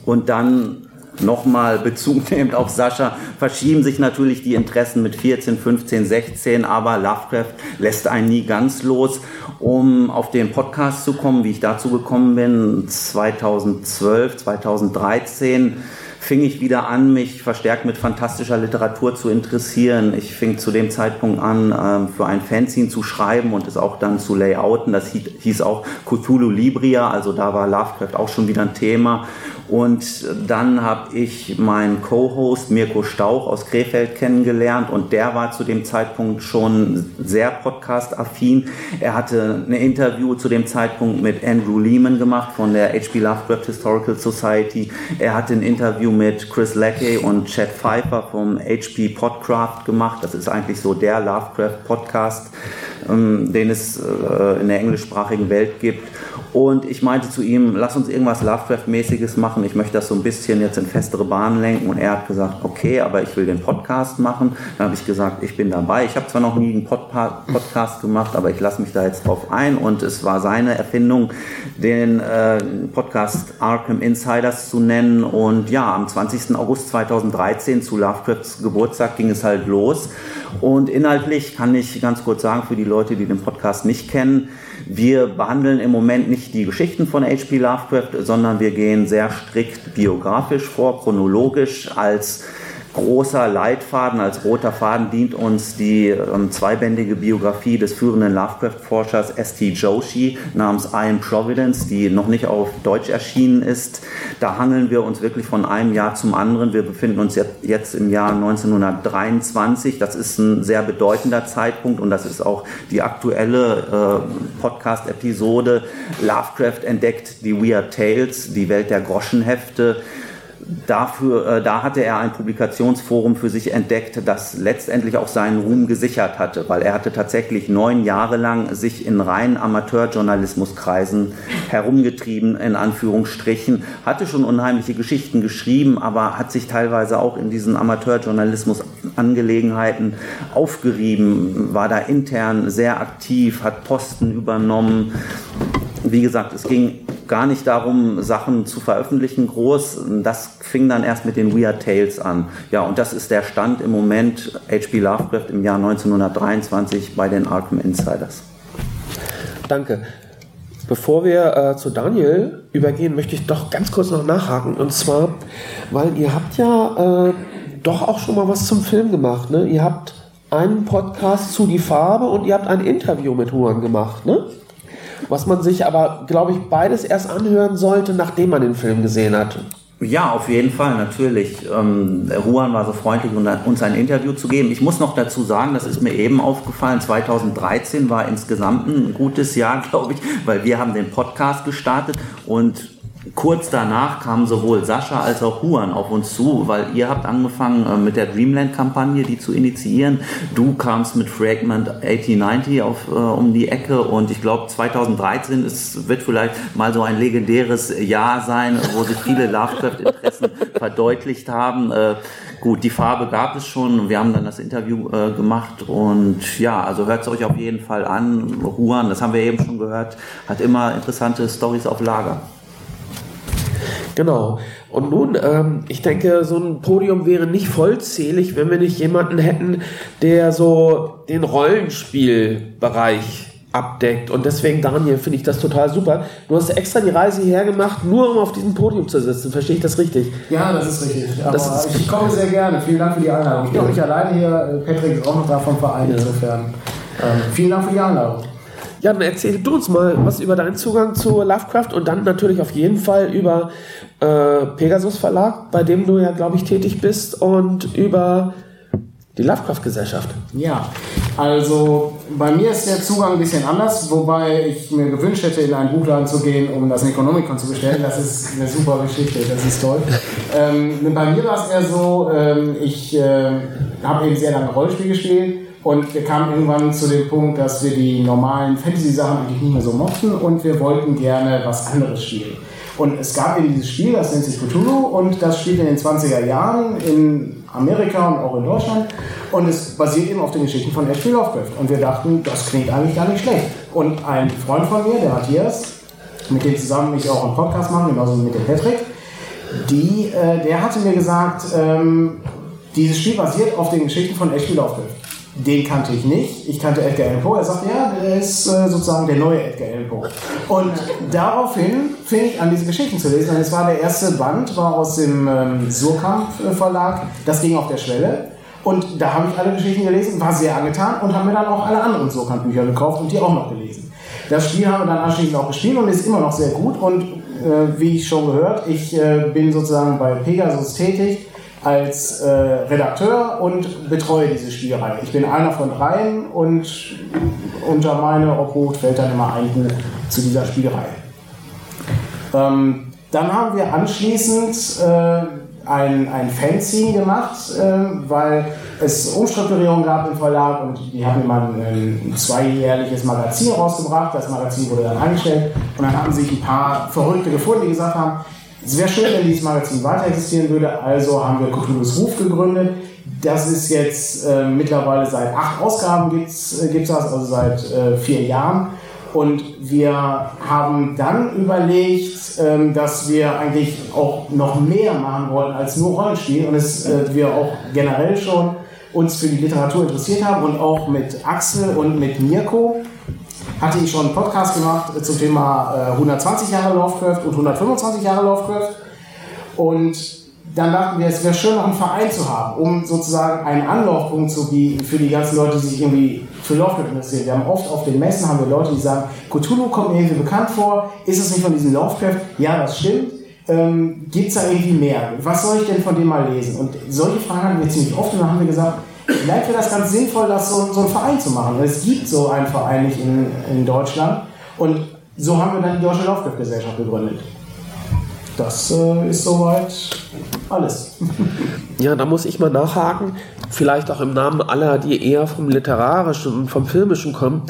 Und dann nochmal Bezug nehmend auf Sascha, verschieben sich natürlich die Interessen mit 14, 15, 16, aber Lovecraft lässt einen nie ganz los. Um auf den Podcast zu kommen, wie ich dazu gekommen bin, 2012, 2013, fing ich wieder an, mich verstärkt mit fantastischer Literatur zu interessieren. Ich fing zu dem Zeitpunkt an, ähm, für ein Fanzine zu schreiben und es auch dann zu layouten. Das hieß auch Cthulhu Libria, also da war Lovecraft auch schon wieder ein Thema. Und dann habe ich meinen Co-Host Mirko Stauch aus Krefeld kennengelernt und der war zu dem Zeitpunkt schon sehr podcast-affin. Er hatte ein Interview zu dem Zeitpunkt mit Andrew Lehman gemacht von der H.P. Lovecraft Historical Society. Er hatte ein Interview mit Chris Lackey und Chad Pfeiffer vom HP Podcraft gemacht. Das ist eigentlich so der Lovecraft-Podcast, ähm, den es äh, in der englischsprachigen Welt gibt. Und ich meinte zu ihm, lass uns irgendwas Lovecraft-mäßiges machen. Ich möchte das so ein bisschen jetzt in festere Bahnen lenken. Und er hat gesagt, okay, aber ich will den Podcast machen. Dann habe ich gesagt, ich bin dabei. Ich habe zwar noch nie einen Pod Podcast gemacht, aber ich lasse mich da jetzt drauf ein. Und es war seine Erfindung, den äh, Podcast Arkham Insiders zu nennen. Und ja, am 20. August 2013 zu Lovecrafts Geburtstag ging es halt los. Und inhaltlich kann ich ganz kurz sagen, für die Leute, die den Podcast nicht kennen, wir behandeln im Moment nicht die Geschichten von H.P. Lovecraft, sondern wir gehen sehr strikt biografisch vor, chronologisch als großer Leitfaden, als roter Faden dient uns die ähm, zweibändige Biografie des führenden Lovecraft-Forschers S.T. Joshi namens I Am Providence, die noch nicht auf Deutsch erschienen ist. Da hangeln wir uns wirklich von einem Jahr zum anderen. Wir befinden uns jetzt im Jahr 1923. Das ist ein sehr bedeutender Zeitpunkt und das ist auch die aktuelle äh, Podcast-Episode. Lovecraft entdeckt die Weird Tales, die Welt der Groschenhefte dafür, äh, da hatte er ein Publikationsforum für sich entdeckt, das letztendlich auch seinen Ruhm gesichert hatte, weil er hatte tatsächlich neun Jahre lang sich in reinen Amateurjournalismuskreisen herumgetrieben, in Anführungsstrichen, hatte schon unheimliche Geschichten geschrieben, aber hat sich teilweise auch in diesen Amateurjournalismus-Angelegenheiten aufgerieben, war da intern sehr aktiv, hat Posten übernommen. Wie gesagt, es ging gar nicht darum, Sachen zu veröffentlichen groß. Das fing dann erst mit den Weird Tales an. Ja, und das ist der Stand im Moment H.P. Lovecraft im Jahr 1923 bei den Arkham Insiders. Danke. Bevor wir äh, zu Daniel übergehen, möchte ich doch ganz kurz noch nachhaken. Und zwar, weil ihr habt ja äh, doch auch schon mal was zum Film gemacht. Ne? Ihr habt einen Podcast zu Die Farbe und ihr habt ein Interview mit Huan gemacht. Ne? Was man sich aber, glaube ich, beides erst anhören sollte, nachdem man den Film gesehen hat. Ja, auf jeden Fall, natürlich. Ähm, Juan war so freundlich, uns ein Interview zu geben. Ich muss noch dazu sagen, das ist mir eben aufgefallen, 2013 war insgesamt ein gutes Jahr, glaube ich, weil wir haben den Podcast gestartet und kurz danach kamen sowohl Sascha als auch Juan auf uns zu, weil ihr habt angefangen äh, mit der Dreamland-Kampagne, die zu initiieren. Du kamst mit Fragment 8090 auf, äh, um die Ecke und ich glaube 2013 ist, wird vielleicht mal so ein legendäres Jahr sein, wo sich viele Lovecraft-Interessen verdeutlicht haben. Äh, gut, die Farbe gab es schon. Wir haben dann das Interview äh, gemacht und ja, also hört es euch auf jeden Fall an. Juan, das haben wir eben schon gehört, hat immer interessante Stories auf Lager. Genau. Und nun, ähm, ich denke, so ein Podium wäre nicht vollzählig, wenn wir nicht jemanden hätten, der so den Rollenspielbereich abdeckt. Und deswegen, Daniel, finde ich das total super. Du hast extra die Reise hierher gemacht, nur um auf diesem Podium zu sitzen. Verstehe ich das richtig? Ja, das ist richtig. Aber ist ich komme sehr gerne. Vielen Dank für die Einladung. Ich bin auch nicht alleine hier. Patrick ist auch noch da vom Verein. Ja. Insofern ähm, vielen Dank für die Einladung. Ja, dann erzähl du uns mal was über deinen Zugang zu Lovecraft und dann natürlich auf jeden Fall über äh, Pegasus Verlag, bei dem du ja, glaube ich, tätig bist und über die Lovecraft-Gesellschaft. Ja, also bei mir ist der Zugang ein bisschen anders, wobei ich mir gewünscht hätte, in einen Buchladen zu gehen, um das Necronomicon zu bestellen. Das ist eine super Geschichte, das ist toll. Ähm, bei mir war es eher so, ähm, ich äh, habe eben sehr lange Rollenspiel gespielt und wir kamen irgendwann zu dem Punkt, dass wir die normalen Fantasy-Sachen eigentlich nicht mehr so mochten und wir wollten gerne was anderes spielen. Und es gab eben dieses Spiel, das nennt sich Cthulhu und das spielt in den 20er Jahren in Amerika und auch in Deutschland und es basiert eben auf den Geschichten von H.P. Lovecraft. Und wir dachten, das klingt eigentlich gar nicht schlecht. Und ein Freund von mir, der Matthias, mit dem zusammen ich auch einen Podcast mache, genauso wie mit dem Patrick, die, äh, der hatte mir gesagt, ähm, dieses Spiel basiert auf den Geschichten von H.P. Lovecraft den kannte ich nicht. Ich kannte Edgar Allan Poe. Er sagte, ja, der ist äh, sozusagen der neue Edgar Allan Poe. Und daraufhin fing ich an, diese Geschichten zu lesen. Und es war der erste Band, war aus dem ähm, Surkamp Verlag. Das ging auf der Schwelle. Und da habe ich alle Geschichten gelesen, war sehr angetan und habe mir dann auch alle anderen Surkamp-Bücher gekauft und die auch noch gelesen. Das Spiel haben wir dann anschließend auch gespielt und ist immer noch sehr gut. Und äh, wie ich schon gehört, ich äh, bin sozusagen bei Pegasus tätig als äh, Redakteur und betreue diese Spielerei. Ich bin einer von dreien und unter meine Obhut fällt dann immer ein Buch zu dieser Spielerei. Ähm, dann haben wir anschließend äh, ein, ein Fanzine gemacht, äh, weil es Umstrukturierungen gab im Verlag und die haben immer ein, ein zweijährliches Magazin rausgebracht. Das Magazin wurde dann eingestellt und dann haben sich ein paar Verrückte gefunden, die gesagt haben, es wäre schön, wenn dieses Magazin weiter existieren würde, also haben wir Cthulhu's Ruf gegründet. Das ist jetzt äh, mittlerweile seit acht Ausgaben gibt es äh, das, also seit äh, vier Jahren. Und wir haben dann überlegt, ähm, dass wir eigentlich auch noch mehr machen wollen als nur Rollenspiel und es, äh, wir auch generell schon uns für die Literatur interessiert haben und auch mit Axel und mit Mirko hatte ich schon einen Podcast gemacht äh, zum Thema 120 äh, Jahre Lovecraft und 125 Jahre Lovecraft. Und dann dachten wir, es wäre schön, noch einen Verein zu haben, um sozusagen einen Anlaufpunkt zu bieten für die ganzen Leute, die sich irgendwie für Lovecraft interessieren. Wir haben oft auf den Messen haben wir Leute, die sagen, Cthulhu kommt mir irgendwie bekannt vor, ist es nicht von diesem Lovecraft? Ja, das stimmt. Ähm, Gibt es da irgendwie mehr? Was soll ich denn von dem mal lesen? Und solche Fragen hatten wir ziemlich oft und dann haben wir gesagt, vielleicht wäre das ganz sinnvoll, das so, so einen Verein zu machen. Es gibt so einen Verein nicht in, in Deutschland und so haben wir dann die Deutsche Lovecraft-Gesellschaft gegründet. Das äh, ist soweit alles. Ja, da muss ich mal nachhaken, vielleicht auch im Namen aller, die eher vom Literarischen und vom Filmischen kommen.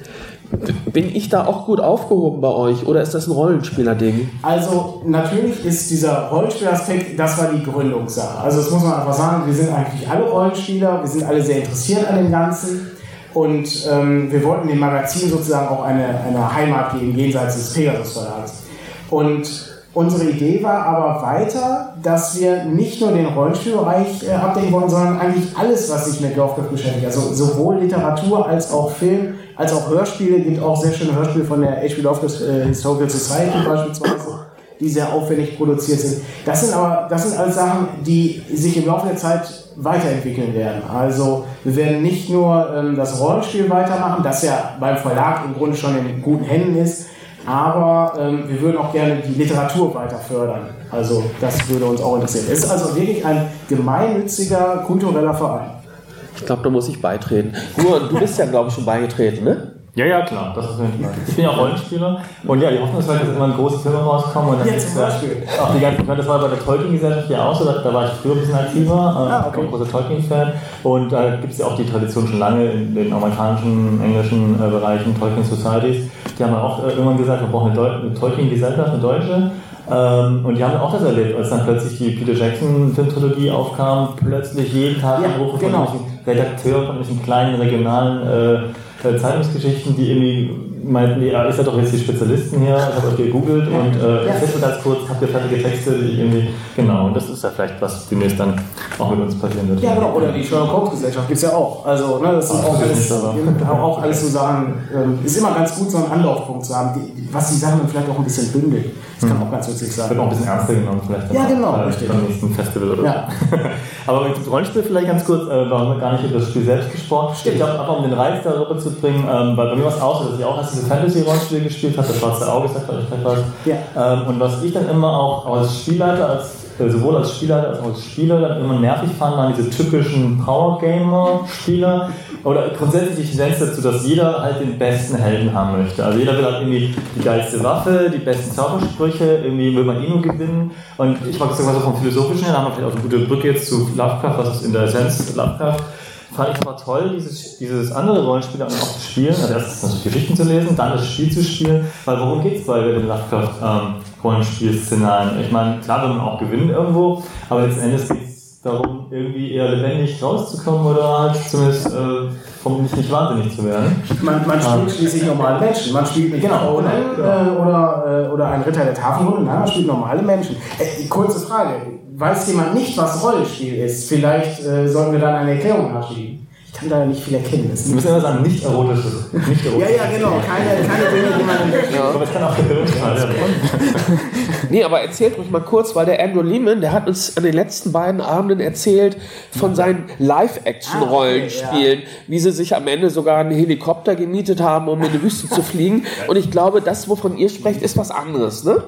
Bin ich da auch gut aufgehoben bei euch oder ist das ein Rollenspieler-Ding? Also natürlich ist dieser Rollenspielaspekt, das war die Gründungssache. Also das muss man einfach sagen, wir sind eigentlich alle Rollenspieler, wir sind alle sehr interessiert an dem Ganzen und ähm, wir wollten dem Magazin sozusagen auch eine, eine Heimat geben, jenseits des Pegasus Verlags. Und Unsere Idee war aber weiter, dass wir nicht nur den Rollenspielbereich äh, abdecken wollen, sondern eigentlich alles, was sich mit Lovecraft beschäftigt. Also sowohl Literatur als auch Film, als auch Hörspiele. Gibt auch sehr schöne Hörspiele von der H.P. Lovecraft äh, Historical Society beispielsweise, die sehr aufwendig produziert sind. Das sind aber, das sind alles Sachen, die sich im Laufe der Zeit weiterentwickeln werden. Also wir werden nicht nur ähm, das Rollenspiel weitermachen, das ja beim Verlag im Grunde schon in guten Händen ist, aber ähm, wir würden auch gerne die Literatur weiter fördern. Also das würde uns auch interessieren. Es ist also wirklich ein gemeinnütziger kultureller Verein. Ich glaube, da muss ich beitreten. Nur, du bist ja, glaube ich, schon beigetreten, ne? Ja, ja, klar, das ist nicht Ich bin ja auch Rollenspieler und ja, die Hoffnung ist halt, dass immer große Filme rauskommen und dann Ja, zum Beispiel. auch die ganzen, ich meine, das war bei der Tolkien-Gesellschaft ja auch so, da, da war ich früher ein bisschen aktiver, äh, Ah, okay. ich bin ein großer Tolkien-Fan und da gibt es ja auch die Tradition schon lange in den amerikanischen, englischen äh, Bereichen, Tolkien-Societies, die haben ja auch äh, irgendwann gesagt, wir brauchen eine, Deu eine Tolkien-Gesellschaft, eine deutsche, ähm, und die haben auch das erlebt, als dann plötzlich die Peter Jackson-Filmtrilogie aufkam, plötzlich jeden Tag Ja, Anrufe genau. von irgendwelchen Redakteuren von diesen kleinen regionalen äh, äh, Zeitungsgeschichten, die irgendwie meinten, ja, ihr seid doch jetzt die Spezialisten hier, ich habe euch gegoogelt und äh, Ja. mir ganz kurz, habt ihr fertige Texte, die irgendwie, genau, und das ist ja vielleicht was demnächst dann auch mit uns passieren wird. Ja, genau. Oder die Sherlock Holmes Gesellschaft gibt es ja auch. Also, ne, das sind auch alles, ist nicht, auch alles so Sachen. Ähm, ist immer ganz gut, so einen Anlaufpunkt zu haben, die, was die Sachen vielleicht auch ein bisschen bündelt. Das kann auch ganz witzig Wird auch ein bisschen ernster genommen vielleicht. Ja, genau, äh, richtig. Beim nächsten Festival oder Ja. so. Aber mit dem Rollenspiel vielleicht ganz kurz, äh, wir gar nicht über das Spiel selbst gesprochen. Ich glaube, einfach um den Reiz darüber zu bringen, ähm, weil bei mir war es auch so, dass ich auch erst diese Fantasy-Rollenspiele gespielt habe, das schwarze Auge, sagt euch vielleicht was. Ja. Ähm, und was ich dann immer auch als Spielleiter, als, äh, sowohl als Spielleiter als auch als Spieler dann immer nervig fand, waren diese typischen Power-Gamer-Spieler. Oder grundsätzlich die Tendenz dazu, dass jeder halt den besten Helden haben möchte. Also jeder will halt irgendwie die geilste Waffe, die besten Zaubersprüche, irgendwie will man eh nur gewinnen. Und ich mag das sogar so vom Philosophischen her, da haben wir vielleicht auch eine gute Brücke jetzt zu Lovecraft, was ist in der Essenz Lovecraft. Fand ich zwar toll, dieses, dieses andere Rollenspiel dann auch zu spielen, also erst natürlich Geschichten zu lesen, dann das Spiel zu spielen, weil worum geht es bei den Lovecraft ähm? Ich meine, klar will man auch gewinnen irgendwo, aber letzten Endes geht es darum, irgendwie eher lebendig rauszukommen oder halt zumindest äh, vom nicht, nicht wahnsinnig zu werden. Man, man spielt schließlich normale Menschen. Man spielt mit Genau, Kronen genau. äh, oder, äh, oder ein Ritter der Tafelrunde. Nein, man spielt normale Menschen. Äh, kurze Frage. Weiß jemand nicht, was Rollenspiel ist? Vielleicht äh, sollten wir dann eine Erklärung nachschieben. Ich kann da nicht viel erkennen. Das Wir müssen immer sagen, nicht erotisches. Nicht ja, erotisches. ja, genau. Keine, keine Dinge, die man in Aber es kann auch verwirrend sein. Nee, aber erzählt ruhig mal kurz, weil der Andrew Lehman, der hat uns an den letzten beiden Abenden erzählt von seinen Live-Action-Rollenspielen, wie sie sich am Ende sogar einen Helikopter gemietet haben, um in die Wüste zu fliegen. Und ich glaube, das, wovon ihr sprecht, ist was anderes, ne?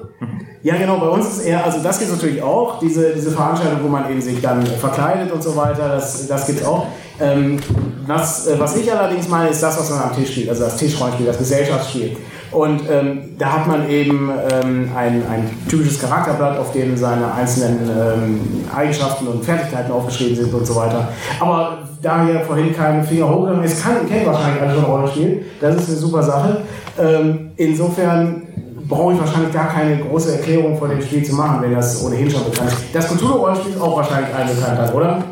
Ja, genau, bei uns ist eher, also das gibt es natürlich auch, diese, diese Veranstaltung, wo man eben sich dann verkleidet und so weiter, das, das gibt es auch. Ähm, was, äh, was ich allerdings meine, ist das, was man am Tisch spielt, also das Tischrollenspiel, das Gesellschaftsspiel. Und ähm, da hat man eben ähm, ein, ein typisches Charakterblatt, auf dem seine einzelnen ähm, Eigenschaften und Fertigkeiten aufgeschrieben sind und so weiter. Aber da hier vorhin kein Finger hochgegangen ist, kann, kennt wahrscheinlich alle schon Rollenspiel. Das ist eine super Sache. Ähm, insofern brauche ich wahrscheinlich gar keine große Erklärung von dem Spiel zu machen, wenn das ohnehin schon bekannt ist. Das Cthulhu-Rollenspiel ist auch wahrscheinlich allen bekannt, oder?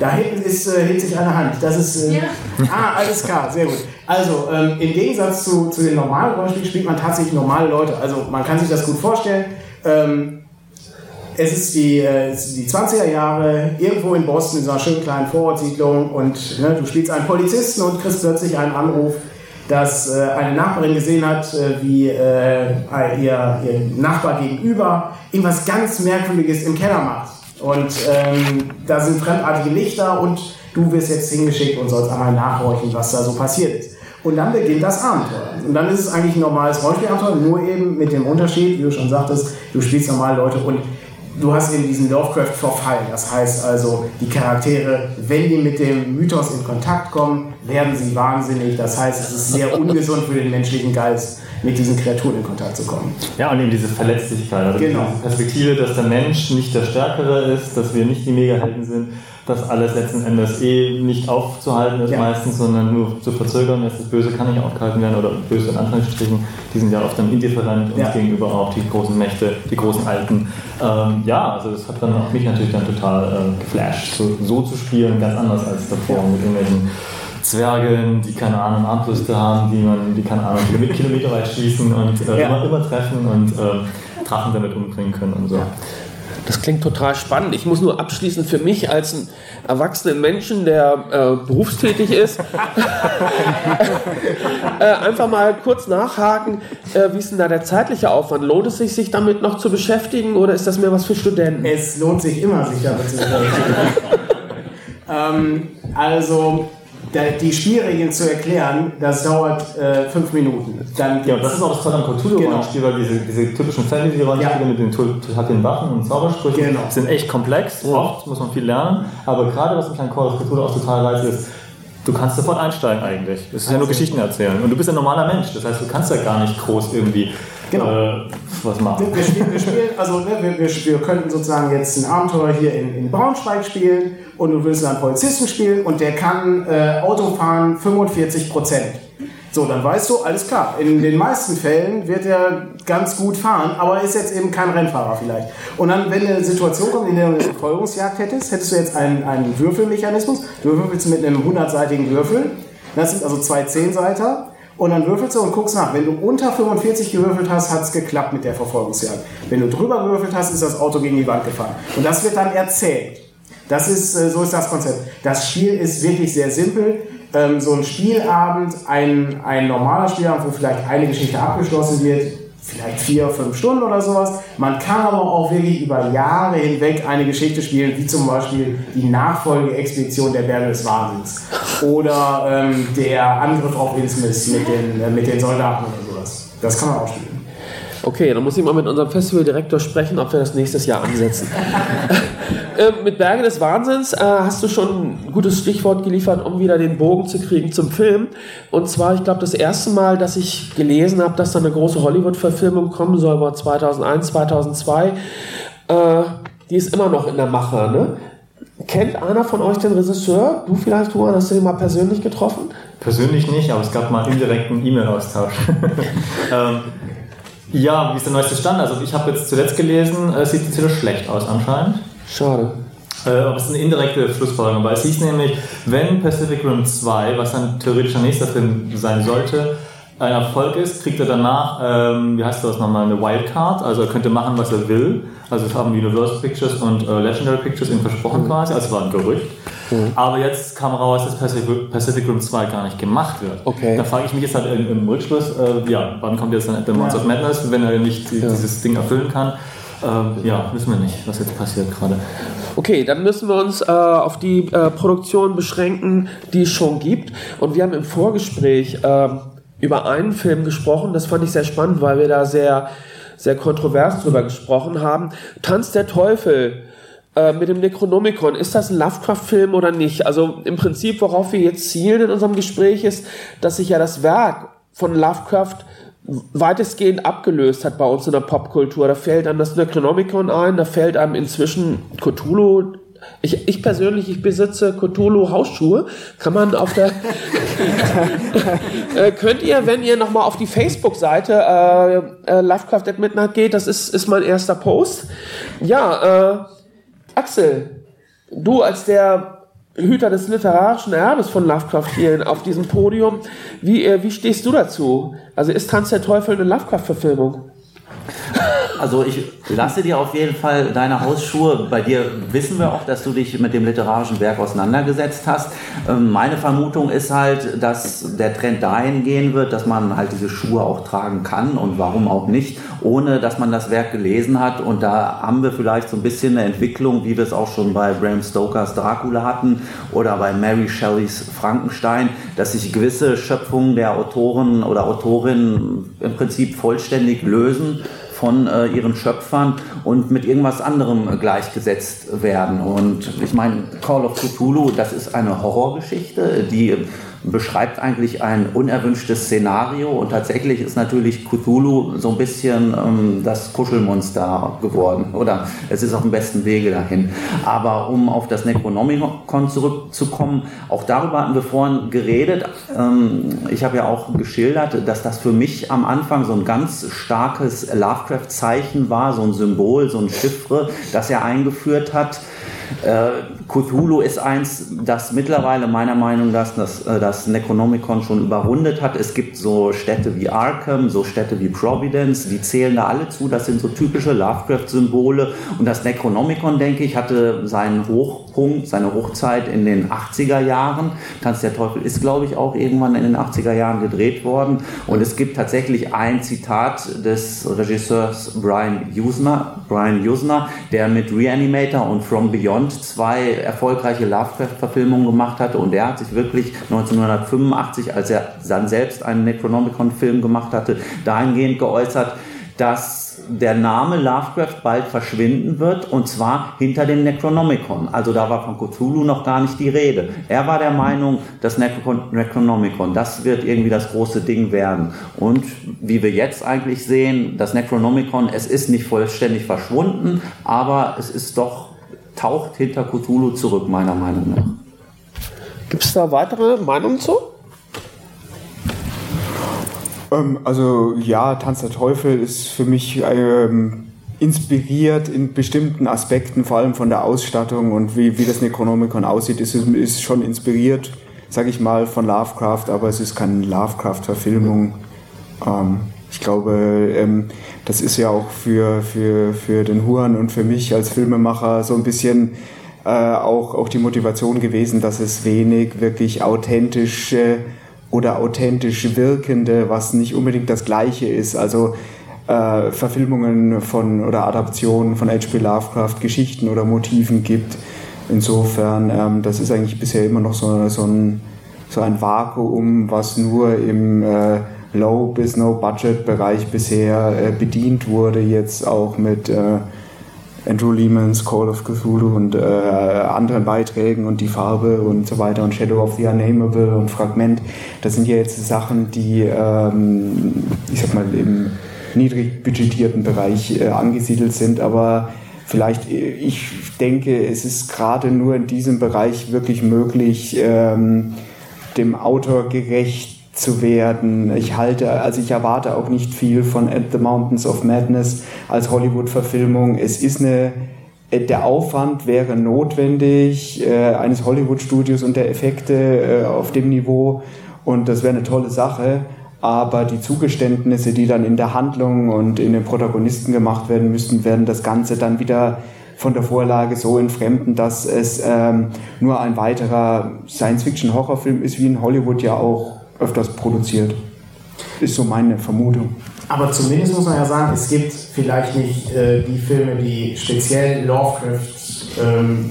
Da hinten ist, äh, hebt sich eine Hand. Das ist. Äh, Ah, alles klar, sehr gut. Also, ähm, im Gegensatz zu, zu den normalen Rollenspielen spielt man tatsächlich normale Leute. Also, man kann sich das gut vorstellen. Ähm, es ist die, äh, es die 20er Jahre, irgendwo in Boston, in so einer schönen kleinen Vorortsiedlung und ne, du spielst einen Polizisten und kriegst plötzlich einen Anruf, dass äh, eine Nachbarin gesehen hat, äh, wie äh, ihr, ihr Nachbar gegenüber irgendwas ganz Merkwürdiges im Keller macht. Und ähm, da sind fremdartige Lichter und du wirst jetzt hingeschickt und sollst einmal nachhorchen, was da so passiert ist. Und dann beginnt das Abenteuer. Und dann ist es eigentlich ein normales Rollenspielabenteuer, nur eben mit dem Unterschied, wie du schon sagtest, du spielst normale Leute und du hast eben diesen Lovecraft-Verfall. Das heißt also, die Charaktere, wenn die mit dem Mythos in Kontakt kommen, werden sie wahnsinnig. Das heißt, es ist sehr ungesund für den menschlichen Geist, mit diesen Kreaturen in Kontakt zu kommen. Ja, und eben diese Verletzlichkeit, also Genau. diese Perspektive, dass der Mensch nicht der Stärkere ist, dass wir nicht die Megahelden sind, dass alles letzten Endes eh nicht aufzuhalten ist Ja. meistens, sondern nur zu verzögern ist. Das Böse kann nicht aufgehalten werden oder Böse in Anführungsstrichen, die sind ja oft dann indifferent uns Ja. gegenüber auch, die großen Mächte, die großen Alten. Ähm, ja, also das hat dann auch mich natürlich dann total äh, geflasht, so, so zu spielen, ganz anders als davor mit irgendwelchen Zwergen, die keine Ahnung, Armbrüste haben, die man, die keine Ahnung, Kilome- Kilometer weit schießen und äh, Ja. immer, immer treffen und ähm, Drachen damit umbringen können und so. Das klingt total spannend. Ich muss nur abschließend für mich als einen erwachsenen Menschen, der äh, berufstätig ist, äh, einfach mal kurz nachhaken, äh, wie ist denn da der zeitliche Aufwand? Lohnt es sich, sich damit noch zu beschäftigen oder ist das mehr was für Studenten? Es lohnt sich immer, sich damit zu beschäftigen. ähm, also, die Spielregeln zu erklären, das dauert äh, fünf Minuten. Dann Ja, und das ist auch das Tolle am Cthulhu-Rollenspiel, weil diese, diese typischen Fantasy-Rollenspiele Ja. mit den totalen Waffen und Zaubersprüchen Genau. sind echt komplex. Oft muss man viel lernen. Aber gerade was mich an Call of Cthulhu auch total reizt, ist, du kannst sofort einsteigen eigentlich. Es ist ja nur Geschichten erzählen. Und du bist ein normaler Mensch. Das heißt, du kannst ja gar nicht groß irgendwie Genau. äh, was machen. Wir, wir, spielen, wir spielen, also ne, wir, wir, wir könnten sozusagen jetzt ein Abenteuer hier in, in Braunschweig spielen und du willst einen Polizisten spielen und der kann äh, Auto fahren 45 Prozent. So, dann weißt du, alles klar. In den meisten Fällen wird er ganz gut fahren, aber ist jetzt eben kein Rennfahrer vielleicht. Und dann, wenn eine Situation kommt, in der du eine Verfolgungsjagd hättest, hättest du jetzt einen, einen Würfelmechanismus. Du würfelst mit einem 100-seitigen Würfel. Das sind also zwei 10-Seiter. Und dann würfelst du und guckst nach. Wenn du unter 45 gewürfelt hast, hat es geklappt mit der Verfolgungsjagd. Wenn du drüber gewürfelt hast, ist das Auto gegen die Wand gefahren. Und das wird dann erzählt. Das ist, äh, so ist das Konzept. Das Spiel ist wirklich sehr simpel. Ähm, so ein Spielabend, ein, ein normaler Spielabend, wo vielleicht eine Geschichte abgeschlossen wird, vielleicht vier, fünf Stunden oder sowas. Man kann aber auch wirklich über Jahre hinweg eine Geschichte spielen, wie zum Beispiel die Nachfolgeexpedition der Berge des Wahnsinns oder ähm, der Angriff auf Innsmouth mit den, äh, mit den Soldaten oder sowas. Das kann man auch spielen. Okay, dann muss ich mal mit unserem Festivaldirektor sprechen, ob wir das nächstes Jahr ansetzen. äh, mit Berge des Wahnsinns äh, hast du schon ein gutes Stichwort geliefert, um wieder den Bogen zu kriegen zum Film. Und zwar, ich glaube, das erste Mal, dass ich gelesen habe, dass da eine große Hollywood-Verfilmung kommen soll, war 2001, 2002. Äh, die ist immer noch in der Mache, ne? Kennt einer von euch den Regisseur? Du vielleicht, Juan, hast du ihn mal persönlich getroffen? Persönlich nicht, aber es gab mal indirekten E-Mail-Austausch. ähm, ja, wie ist der neueste Stand? Also ich habe jetzt zuletzt gelesen, äh, es sieht ziemlich schlecht aus anscheinend. Schade. Äh, aber es ist eine indirekte Schlussfolgerung, weil es hieß nämlich, wenn Pacific Rim 2, was dann theoretisch der nächste Film sein sollte, ein Erfolg ist, kriegt er danach, ähm, wie heißt das nochmal, eine Wildcard, also er könnte machen, was er will. Also das haben Universal Pictures und äh, Legendary Pictures ihm versprochen quasi, also es war ein Gerücht. Aber jetzt kam raus, dass Pacific, Pacific Rim 2 gar nicht gemacht wird. Okay. Da frage ich mich jetzt halt im, im Rückschluss, äh, ja, wann kommt jetzt dann The Months of Madness, wenn er nicht dieses Ding erfüllen kann. Ähm, ja, wissen wir nicht, was jetzt passiert gerade. Okay, dann müssen wir uns äh, auf die äh, Produktion beschränken, die es schon gibt. Und wir haben im Vorgespräch ähm, über einen Film gesprochen. Das fand ich sehr spannend, weil wir da sehr, sehr kontrovers drüber gesprochen haben. Tanz der Teufel äh, mit dem Necronomicon. Ist das ein Lovecraft-Film oder nicht? Also im Prinzip, worauf wir jetzt zielen in unserem Gespräch ist, dass sich ja das Werk von Lovecraft weitestgehend abgelöst hat bei uns in der Popkultur. Da fällt einem das Necronomicon ein, da fällt einem inzwischen Cthulhu. Ich, ich persönlich, ich besitze Cthulhu Hausschuhe. Kann man auf der äh, könnt ihr, wenn ihr nochmal auf die Facebook-Seite äh, äh, Lovecraft at Midnight geht, das ist, ist mein erster Post. Ja, äh, Axel, du als der Hüter des literarischen Erbes von Lovecraft hier auf diesem Podium, wie, äh, wie stehst du dazu? Also ist Tanz der Teufel eine Lovecraft-Verfilmung? Also ich lasse dir auf jeden Fall deine Hausschuhe. Bei dir wissen wir auch, dass du dich mit dem literarischen Werk auseinandergesetzt hast. Ähm, meine Vermutung ist halt, dass der Trend dahin gehen wird, dass man halt diese Schuhe auch tragen kann und warum auch nicht, ohne dass man das Werk gelesen hat. Und da haben wir vielleicht so ein bisschen eine Entwicklung, wie wir es auch schon bei Bram Stokers Dracula hatten oder bei Mary Shelleys Frankenstein, dass sich gewisse Schöpfungen der Autoren oder Autorinnen im Prinzip vollständig lösen von äh, ihren Schöpfern und mit irgendwas anderem äh, gleichgesetzt werden. Und ich meine, Call of Cthulhu, das ist eine Horrorgeschichte, die beschreibt eigentlich ein unerwünschtes Szenario und tatsächlich ist natürlich Cthulhu so ein bisschen ähm, das Kuschelmonster geworden oder es ist auf dem besten Wege dahin. Aber um auf das Necronomicon zurückzukommen, auch darüber hatten wir vorhin geredet. Ähm, ich habe ja auch geschildert, dass das für mich am Anfang so ein ganz starkes Lovecraft-Zeichen war, so ein Symbol, so ein Chiffre, das er eingeführt hat. Äh, Cthulhu ist eins, das mittlerweile meiner Meinung nach das, äh, das Necronomicon schon überrundet hat. Es gibt so Städte wie Arkham, so Städte wie Providence, die zählen da alle zu. Das sind so typische Lovecraft-Symbole. Und das Necronomicon, denke ich, hatte seinen Hochpunkt, seine Hochzeit in den 80er Jahren. Tanz der Teufel ist, glaube ich, auch irgendwann in den 80er Jahren gedreht worden. Und es gibt tatsächlich ein Zitat des Regisseurs Brian Usner, Brian Usner der mit Reanimator und From Beyond zwei erfolgreiche Lovecraft-Verfilmungen gemacht hatte und er hat sich wirklich 1985, als er dann selbst einen Necronomicon-Film gemacht hatte, dahingehend geäußert, dass der Name Lovecraft bald verschwinden wird und zwar hinter dem Necronomicon. Also da war von Cthulhu noch gar nicht die Rede. Er war der Meinung, das Necronomicon, das wird irgendwie das große Ding werden. Und wie wir jetzt eigentlich sehen, das Necronomicon, es ist nicht vollständig verschwunden, aber es ist doch taucht hinter Cthulhu zurück, meiner Meinung nach. Gibt es da weitere Meinungen zu? Ähm, also ja, Tanz der Teufel ist für mich ähm, inspiriert in bestimmten Aspekten, vor allem von der Ausstattung und wie, wie das Necronomicon aussieht, ist, ist schon inspiriert, sage ich mal, von Lovecraft, aber es ist keine Lovecraft-Verfilmung. Ähm, ich glaube, ähm, das ist ja auch für, für, für den Huan und für mich als Filmemacher so ein bisschen äh, auch, auch die Motivation gewesen, dass es wenig wirklich authentische oder authentisch wirkende, was nicht unbedingt das gleiche ist. Also äh, Verfilmungen von oder Adaptionen von H.P. Lovecraft, Geschichten oder Motiven gibt. Insofern, ähm, das ist eigentlich bisher immer noch so, so, ein, so ein Vakuum, was nur im äh, Low- bis No-Budget-Bereich bisher äh, bedient wurde, jetzt auch mit äh, Andrew Lehmans Call of Cthulhu und äh, anderen Beiträgen und die Farbe und so weiter und Shadow of the Unnameable und Fragment. Das sind ja jetzt Sachen, die, ähm, ich sag mal, im niedrig budgetierten Bereich äh, angesiedelt sind, aber vielleicht, äh, ich denke, es ist gerade nur in diesem Bereich wirklich möglich, ähm, dem Autor gerecht zu werden. Ich halte, also ich erwarte auch nicht viel von At the Mountains of Madness als Hollywood-Verfilmung. Es ist eine, äh, der Aufwand wäre notwendig äh, eines Hollywood-Studios und der Effekte äh, auf dem Niveau und das wäre eine tolle Sache. Aber die Zugeständnisse, die dann in der Handlung und in den Protagonisten gemacht werden müssten, werden das Ganze dann wieder von der Vorlage so entfremden, dass es ähm, nur ein weiterer Science-Fiction-Horrorfilm ist, wie in Hollywood ja auch öfters produziert. Ist so meine Vermutung. Aber zumindest muss man ja sagen, es gibt vielleicht nicht äh, die Filme, die speziell Lovecraft, ähm,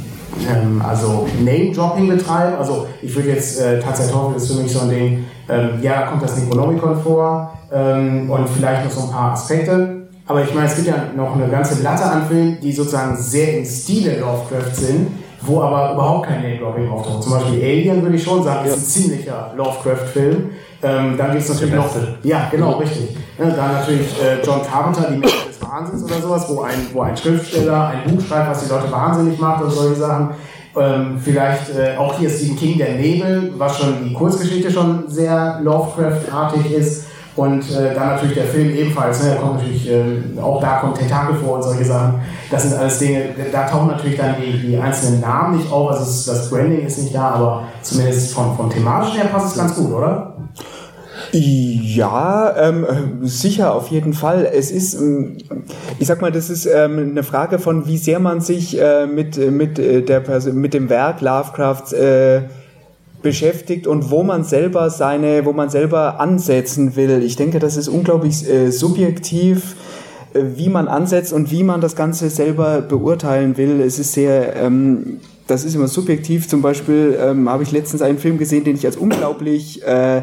ähm, also Name-Dropping betreiben. Also ich würde jetzt, äh, Teufel ist für mich so ein Ding, ähm, ja, kommt das Necronomicon vor ähm, und vielleicht noch so ein paar Aspekte. Aber ich meine, es gibt ja noch eine ganze Latte an Filmen, die sozusagen sehr im Stile Lovecraft sind wo aber überhaupt kein Name-Dropping auftaucht. Zum Beispiel Alien würde ich schon sagen, ist ein ziemlicher Lovecraft-Film. Ähm, dann gibt es natürlich noch. Ja, genau, richtig. Ja, dann natürlich äh, John Carpenter, die Menschen des Wahnsinns oder sowas, wo ein, wo ein Schriftsteller ein Buch schreibt, was die Leute wahnsinnig macht und solche Sachen. Ähm, vielleicht äh, auch hier Stephen King, Der Nebel, was schon die Kurzgeschichte schon sehr Lovecraft-artig ist. Und äh, dann natürlich der Film ebenfalls, ne, da kommt natürlich, äh, auch da kommt Tentakel vor und solche Sachen. Das sind alles Dinge, da tauchen natürlich dann die, die einzelnen Namen nicht auf, also das Branding ist nicht da, aber zumindest von, von thematisch her passt es ganz gut, oder? Ja, ähm, sicher, auf jeden Fall. Es ist, ähm, ich sag mal, das ist ähm, eine Frage von, wie sehr man sich äh, mit, mit, äh, der mit dem Werk Lovecrafts äh, beschäftigt und wo man selber seine, wo man selber ansetzen will. Ich denke, das ist unglaublich äh, subjektiv, äh, wie man ansetzt und wie man das Ganze selber beurteilen will. Es ist sehr, ähm, das ist immer subjektiv. Zum Beispiel ähm, habe ich letztens einen Film gesehen, den ich als unglaublich äh,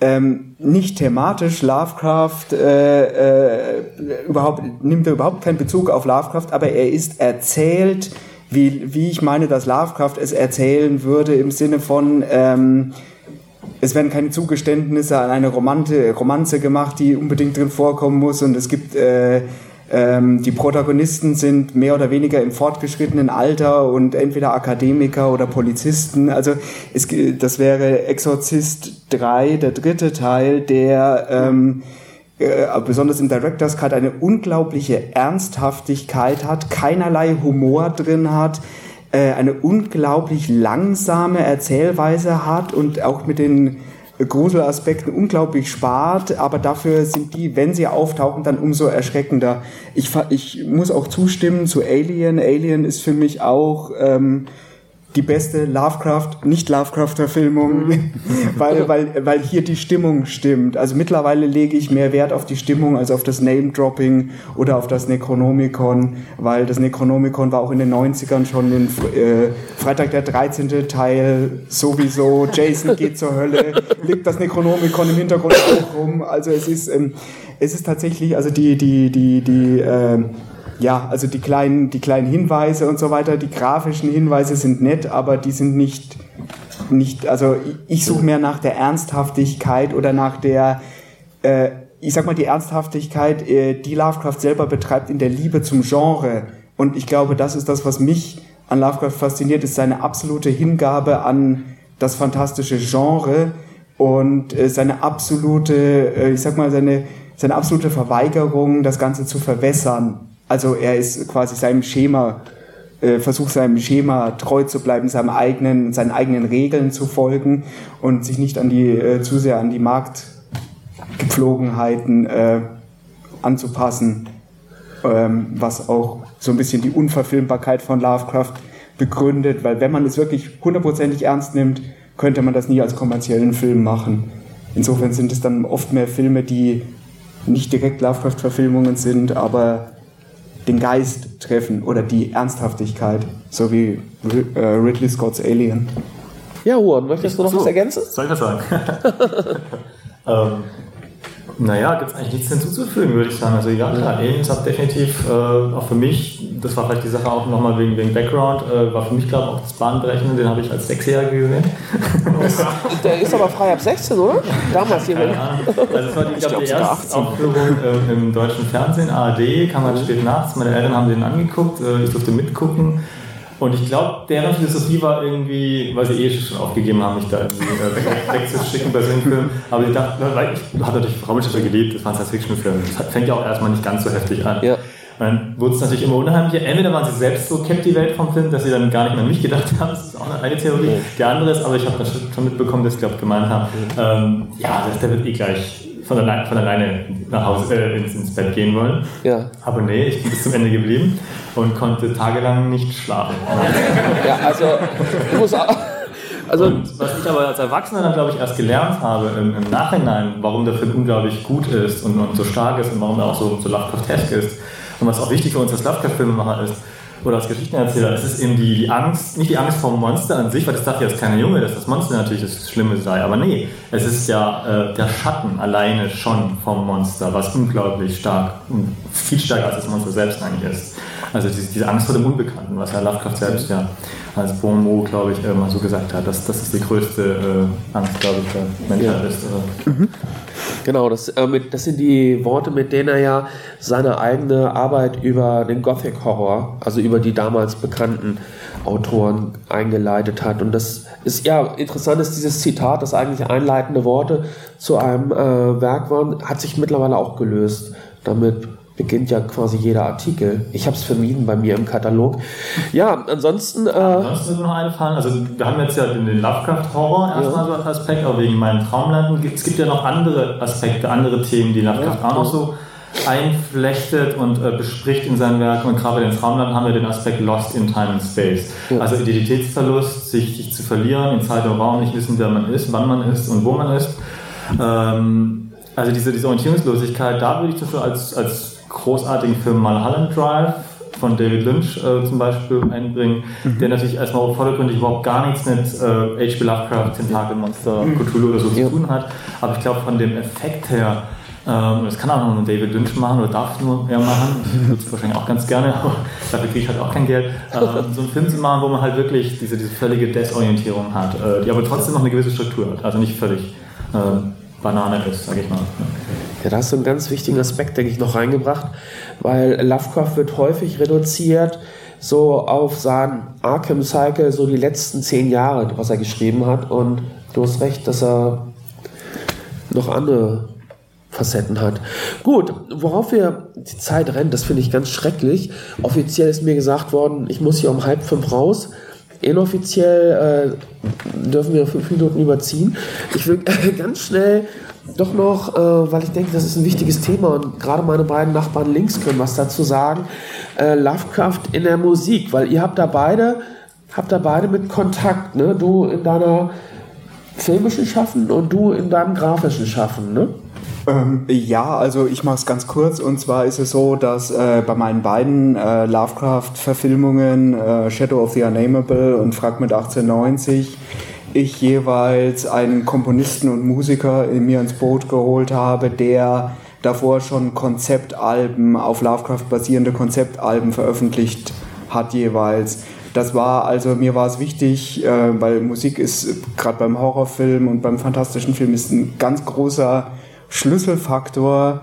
ähm, nicht thematisch Lovecraft äh, äh, überhaupt nimmt er überhaupt keinen Bezug auf Lovecraft, aber er ist erzählt, wie, wie ich meine, dass Lovecraft es erzählen würde im Sinne von ähm, es werden keine Zugeständnisse an eine Romante, Romanze gemacht, die unbedingt drin vorkommen muss und es gibt äh, ähm, die Protagonisten sind mehr oder weniger im fortgeschrittenen Alter und entweder Akademiker oder Polizisten. Also es, das wäre Exorzist 3, der dritte Teil, der ähm, äh, besonders im Director's Cut eine unglaubliche Ernsthaftigkeit hat, keinerlei Humor drin hat, äh, eine unglaublich langsame Erzählweise hat und auch mit den Gruselaspekten unglaublich spart, aber dafür sind die, wenn sie auftauchen, dann umso erschreckender. Ich, ich muss auch zustimmen zu Alien. Alien ist für mich auch ähm, die beste Lovecraft, nicht Lovecraft-Verfilmung, mhm. weil, weil, weil hier die Stimmung stimmt. Also mittlerweile lege ich mehr Wert auf die Stimmung als auf das Name-Dropping oder auf das Necronomicon, weil das Necronomicon war auch in den 90ern schon in äh, Freitag der 13. Teil sowieso, Jason geht zur Hölle, liegt das Necronomicon im Hintergrund auch rum. Also es ist, ähm, es ist tatsächlich, also die, die, die, die, äh, ja, also die kleinen, die kleinen Hinweise und so weiter, die grafischen Hinweise sind nett, aber die sind nicht, nicht also ich suche mehr nach der Ernsthaftigkeit oder nach der, äh, ich sag mal, die Ernsthaftigkeit, äh, die Lovecraft selber betreibt in der Liebe zum Genre. Und ich glaube, das ist das, was mich an Lovecraft fasziniert, ist seine absolute Hingabe an das fantastische Genre und äh, seine absolute, äh, ich sag mal, seine, seine absolute Verweigerung, das Ganze zu verwässern. Also er ist quasi seinem Schema, äh, versucht seinem Schema treu zu bleiben, seinem eigenen, seinen eigenen Regeln zu folgen und sich nicht an die, äh, zu sehr an die Marktgepflogenheiten äh, anzupassen, ähm, was auch so ein bisschen die Unverfilmbarkeit von Lovecraft begründet, weil wenn man es wirklich hundertprozentig ernst nimmt, könnte man das nie als kommerziellen Film machen. Insofern sind es dann oft mehr Filme, die nicht direkt Lovecraft-Verfilmungen sind, aber den Geist treffen oder die Ernsthaftigkeit, so wie äh, Ridley Scott's Alien. Ja, Juan, möchtest du noch so, was ergänzen? Soll ich das sagen? ähm, naja, gibt es eigentlich nichts hinzuzufügen, würde ich sagen. Also ja, klar, Aliens hat definitiv äh, auch für mich, das war vielleicht die Sache auch nochmal wegen, wegen Background, äh, war für mich, glaube ich, auch das Bahnbrechende, den habe ich als Sechsjähriger gesehen. Der ist aber frei ab 16, oder? Damals hier. Keine Also das war die, ich glaub, die erste Aufführung äh, im deutschen Fernsehen, ARD, kam halt spät nachts, meine Eltern haben den angeguckt, äh, ich durfte mitgucken. Und ich glaube, deren Philosophie war irgendwie, weil sie eh schon aufgegeben haben, mich da irgendwie äh, wegzuschicken bei so einem Film. Aber ich dachte, weil ich habe natürlich Raumschiffe geliebt, das war ein Science-Fiction-Film. Das fängt ja auch erstmal nicht ganz so heftig an. Ja. Und dann wurde es natürlich immer unheimlicher. Entweder waren sie selbst so kennt die Welt vom Film, dass sie dann gar nicht mehr an mich gedacht haben. Das ist auch eine Theorie. Die andere ist, aber ich habe das schon mitbekommen, dass sie, glaube gemeint haben, ähm, ja, der wird eh gleich von, allein, von alleine nach Hause äh, ins, ins, Bett gehen wollen. Ja. Aber nee, ich bin bis zum Ende geblieben und konnte tagelang nicht schlafen. Ja, also ich muss auch. Also, und was ich aber als Erwachsener dann, glaube ich, erst gelernt habe im, im, Nachhinein, warum der Film unglaublich gut ist und, und so stark ist und warum er auch so, so Lovecraft-esque ist und was auch wichtig für uns als Lovecraft-Filmemacher ist, oder als Geschichtenerzähler, es ist eben die, Angst, nicht die Angst vor dem Monster an sich, weil das dachte ja als kleiner Junge, dass das Monster natürlich das Schlimme sei, aber nee, es ist ja äh, der Schatten alleine schon vom Monster, was unglaublich stark, viel stärker als das Monster selbst eigentlich ist. Also diese, diese Angst vor dem Unbekannten, was Herr Lovecraft selbst ja als Bon mot, glaube ich, mal so gesagt hat, dass das ist die größte äh, Angst, glaube ich, der Menschheit ja. ist. Mhm. Genau, das, äh, das sind die Worte, mit denen er ja seine eigene Arbeit über den Gothic Horror, also über die damals bekannten Autoren eingeleitet hat. Und das ist ja interessant, ist dieses Zitat, das eigentlich einleitende Worte zu einem äh, Werk waren, hat sich mittlerweile auch gelöst. Damit beginnt ja quasi jeder Artikel. Ich habe es vermieden bei mir im Katalog. Ja, ansonsten. Äh, ansonsten ist mir noch eingefallen, also wir haben jetzt ja den, Lovecraft-Horror erstmal so als Aspekt, aber wegen meinen Traumlanden gibt es gibt ja noch andere Aspekte, andere Themen, die Lovecraft ja, auch noch so einflechtet und äh, bespricht in seinen Werken. Und gerade bei den Traumlanden haben wir den Aspekt Lost in Time and Space. Ja. Also Identitätsverlust, sich, sich, zu verlieren, in Zeit und Raum nicht wissen, wer man ist, wann man ist und wo man ist. Ähm, also diese, diese Orientierungslosigkeit, da würde ich Beispiel als, als großartigen Film Mulholland Drive von David Lynch äh, zum Beispiel einbringen, mhm. der natürlich erstmal vordergründig überhaupt gar nichts mit äh, H.P. Lovecraft, Tentakelmonster, mhm. Cthulhu oder so ja. zu tun hat. Aber ich glaube, von dem Effekt her, ähm, das kann auch noch David Lynch machen oder darf nur er machen. Würde es wahrscheinlich auch ganz gerne, aber dafür kriege ich halt auch kein Geld. Ähm, so einen Film zu machen, wo man halt wirklich diese, diese völlige Desorientierung hat, äh, die aber trotzdem noch eine gewisse Struktur hat. Also nicht völlig äh, Banane ist, sage ich mal. Da hast du einen ganz wichtigen Aspekt, denke ich, noch reingebracht, weil Lovecraft wird häufig reduziert so auf sein Arkham Cycle, so die letzten zehn Jahre, was er geschrieben hat. Und du hast recht, dass er noch andere Facetten hat. Gut, worauf wir die Zeit rennt, das finde ich ganz schrecklich. Offiziell ist mir gesagt worden, ich muss hier um halb fünf raus. Inoffiziell äh, dürfen wir fünf Minuten überziehen. Ich will ganz schnell doch noch, äh, weil ich denke, das ist ein wichtiges Thema und gerade meine beiden Nachbarn links können was dazu sagen. Äh, Lovecraft in der Musik, weil ihr habt da beide, habt da beide mit Kontakt, ne? Du in deiner filmischen Schaffen und du in deinem grafischen Schaffen, ne? Ähm, ja, also ich mache es ganz kurz. Und zwar ist es so, dass äh, bei meinen beiden äh, Lovecraft-Verfilmungen, äh, Shadow of the Unnameable und Fragment 1890, ich jeweils einen Komponisten und Musiker in mir ins Boot geholt habe, der davor schon Konzeptalben, auf Lovecraft basierende Konzeptalben veröffentlicht hat jeweils. Das war also, mir war es wichtig, äh, weil Musik ist gerade beim Horrorfilm und beim fantastischen Film ist ein ganz großer Schlüsselfaktor.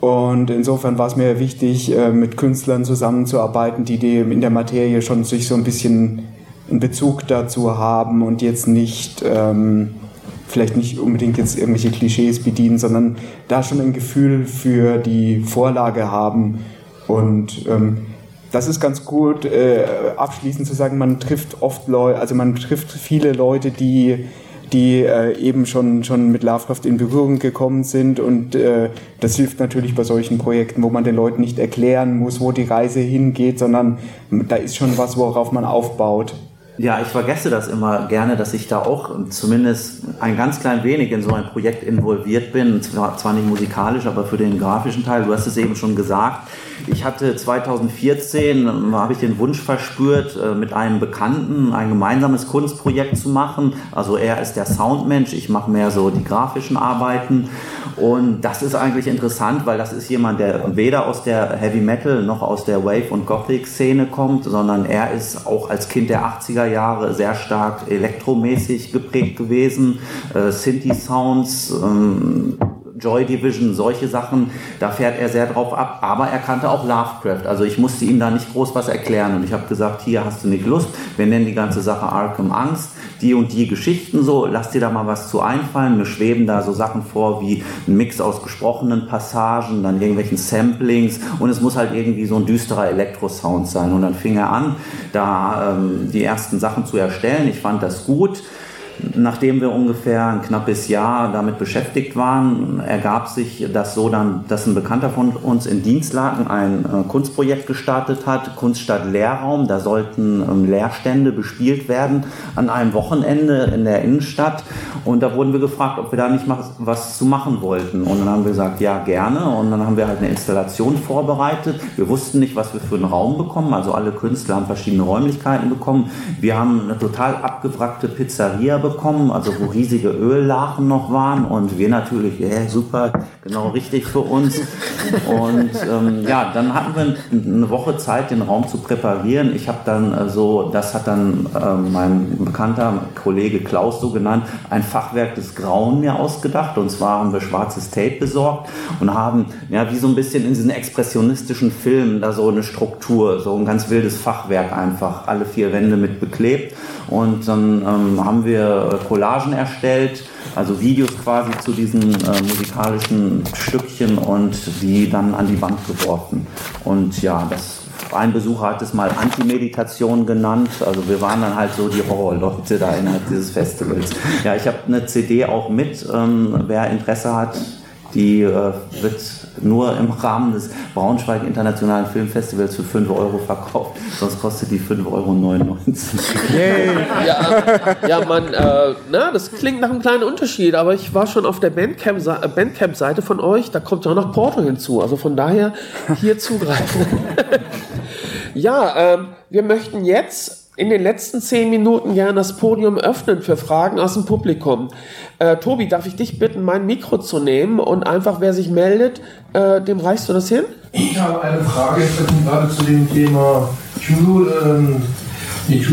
Und insofern war es mir wichtig, äh, mit Künstlern zusammenzuarbeiten, die dem in der Materie schon sich so ein bisschen einen Bezug dazu haben und jetzt nicht, ähm, vielleicht nicht unbedingt jetzt irgendwelche Klischees bedienen, sondern da schon ein Gefühl für die Vorlage haben. Und ähm, das ist ganz gut, äh, abschließend zu sagen, man trifft oft Leute, also man trifft viele Leute, die die äh, eben schon, schon mit Lovecraft in Berührung gekommen sind. Und äh, das hilft natürlich bei solchen Projekten, wo man den Leuten nicht erklären muss, wo die Reise hingeht, sondern da ist schon was, worauf man aufbaut. Ja, ich vergesse das immer gerne, dass ich da auch zumindest ein ganz klein wenig in so ein Projekt involviert bin. Zwar, nicht musikalisch, aber für den grafischen Teil. Du hast es eben schon gesagt. Ich hatte 2014, habe ich den Wunsch verspürt, äh, mit einem Bekannten ein gemeinsames Kunstprojekt zu machen. Also er ist der Soundmensch, ich mache mehr so die grafischen Arbeiten. Und das ist eigentlich interessant, weil das ist jemand, der weder aus der Heavy Metal noch aus der Wave- und Gothic-Szene kommt, sondern er ist auch als Kind der 80er Jahre sehr stark elektromäßig geprägt gewesen. Äh, Synthi-Sounds, ähm, Joy Division, solche Sachen, da fährt er sehr drauf ab. Aber er kannte auch Lovecraft. Also ich musste ihm da nicht groß was erklären. Und ich habe gesagt, hier hast du nicht Lust. Wir nennen die ganze Sache Arkham Angst. Die und die Geschichten so, lass dir da mal was zu einfallen. Mir schweben da so Sachen vor wie ein Mix aus gesprochenen Passagen, dann irgendwelchen Samplings und es muss halt irgendwie so ein düsterer Elektrosound sein. Und dann fing er an, da ähm, die ersten Sachen zu erstellen. Ich fand das gut. Nachdem wir ungefähr ein knappes Jahr damit beschäftigt waren, ergab sich das so dann, dass ein Bekannter von uns in Dienstlaken ein äh, Kunstprojekt gestartet hat, Kunststadt Lehrraum. Da sollten ähm, Lehrstände bespielt werden an einem Wochenende in der Innenstadt. Und da wurden wir gefragt, ob wir da nicht was zu machen wollten. Und dann haben wir gesagt, ja, gerne. Und dann haben wir halt eine Installation vorbereitet. Wir wussten nicht, was wir für einen Raum bekommen. Also alle Künstler haben verschiedene Räumlichkeiten bekommen. Wir haben eine total abgewrackte Pizzeria bekommen bekommen, also wo riesige Öllachen noch waren und wir natürlich, ja yeah, super, genau richtig für uns. Und ähm, ja, dann hatten wir eine Woche Zeit, den Raum zu präparieren. Ich habe dann äh, so, das hat dann äh, mein bekannter Kollege Klaus so genannt, ein Fachwerk des Grauen mir ausgedacht. Und zwar haben wir schwarzes Tape besorgt und haben, ja, wie so ein bisschen in diesen expressionistischen Filmen da so eine Struktur, so ein ganz wildes Fachwerk einfach, alle vier Wände mit beklebt Und dann ähm, haben wir Collagen erstellt, also Videos quasi zu diesen äh, musikalischen Stückchen und die dann an die Wand geworfen. Und ja, das ein Besucher hat es mal Anti-Meditation genannt. Also wir waren dann halt so die Horrorleute da innerhalb dieses Festivals. Ja, ich habe eine CD auch mit. Ähm, wer Interesse hat, die äh, wird nur im Rahmen des Braunschweig Internationalen Filmfestivals für 5 Euro verkauft. Sonst kostet die 5,99 Euro. ja, ja, man, äh, na, das klingt nach einem kleinen Unterschied, aber ich war schon auf der Bandcamp-Seite Bandcamp von euch, da kommt ja auch noch Porto hinzu. Also von daher hier zugreifen. ja, ähm, wir möchten jetzt in den letzten zehn Minuten gerne das Podium öffnen für Fragen aus dem Publikum. Äh, Tobi, darf ich dich bitten, mein Mikro zu nehmen und einfach, wer sich meldet, äh, dem reichst du das hin? Ich habe eine Frage gerade zu dem Thema Cthulhu, ähm, die.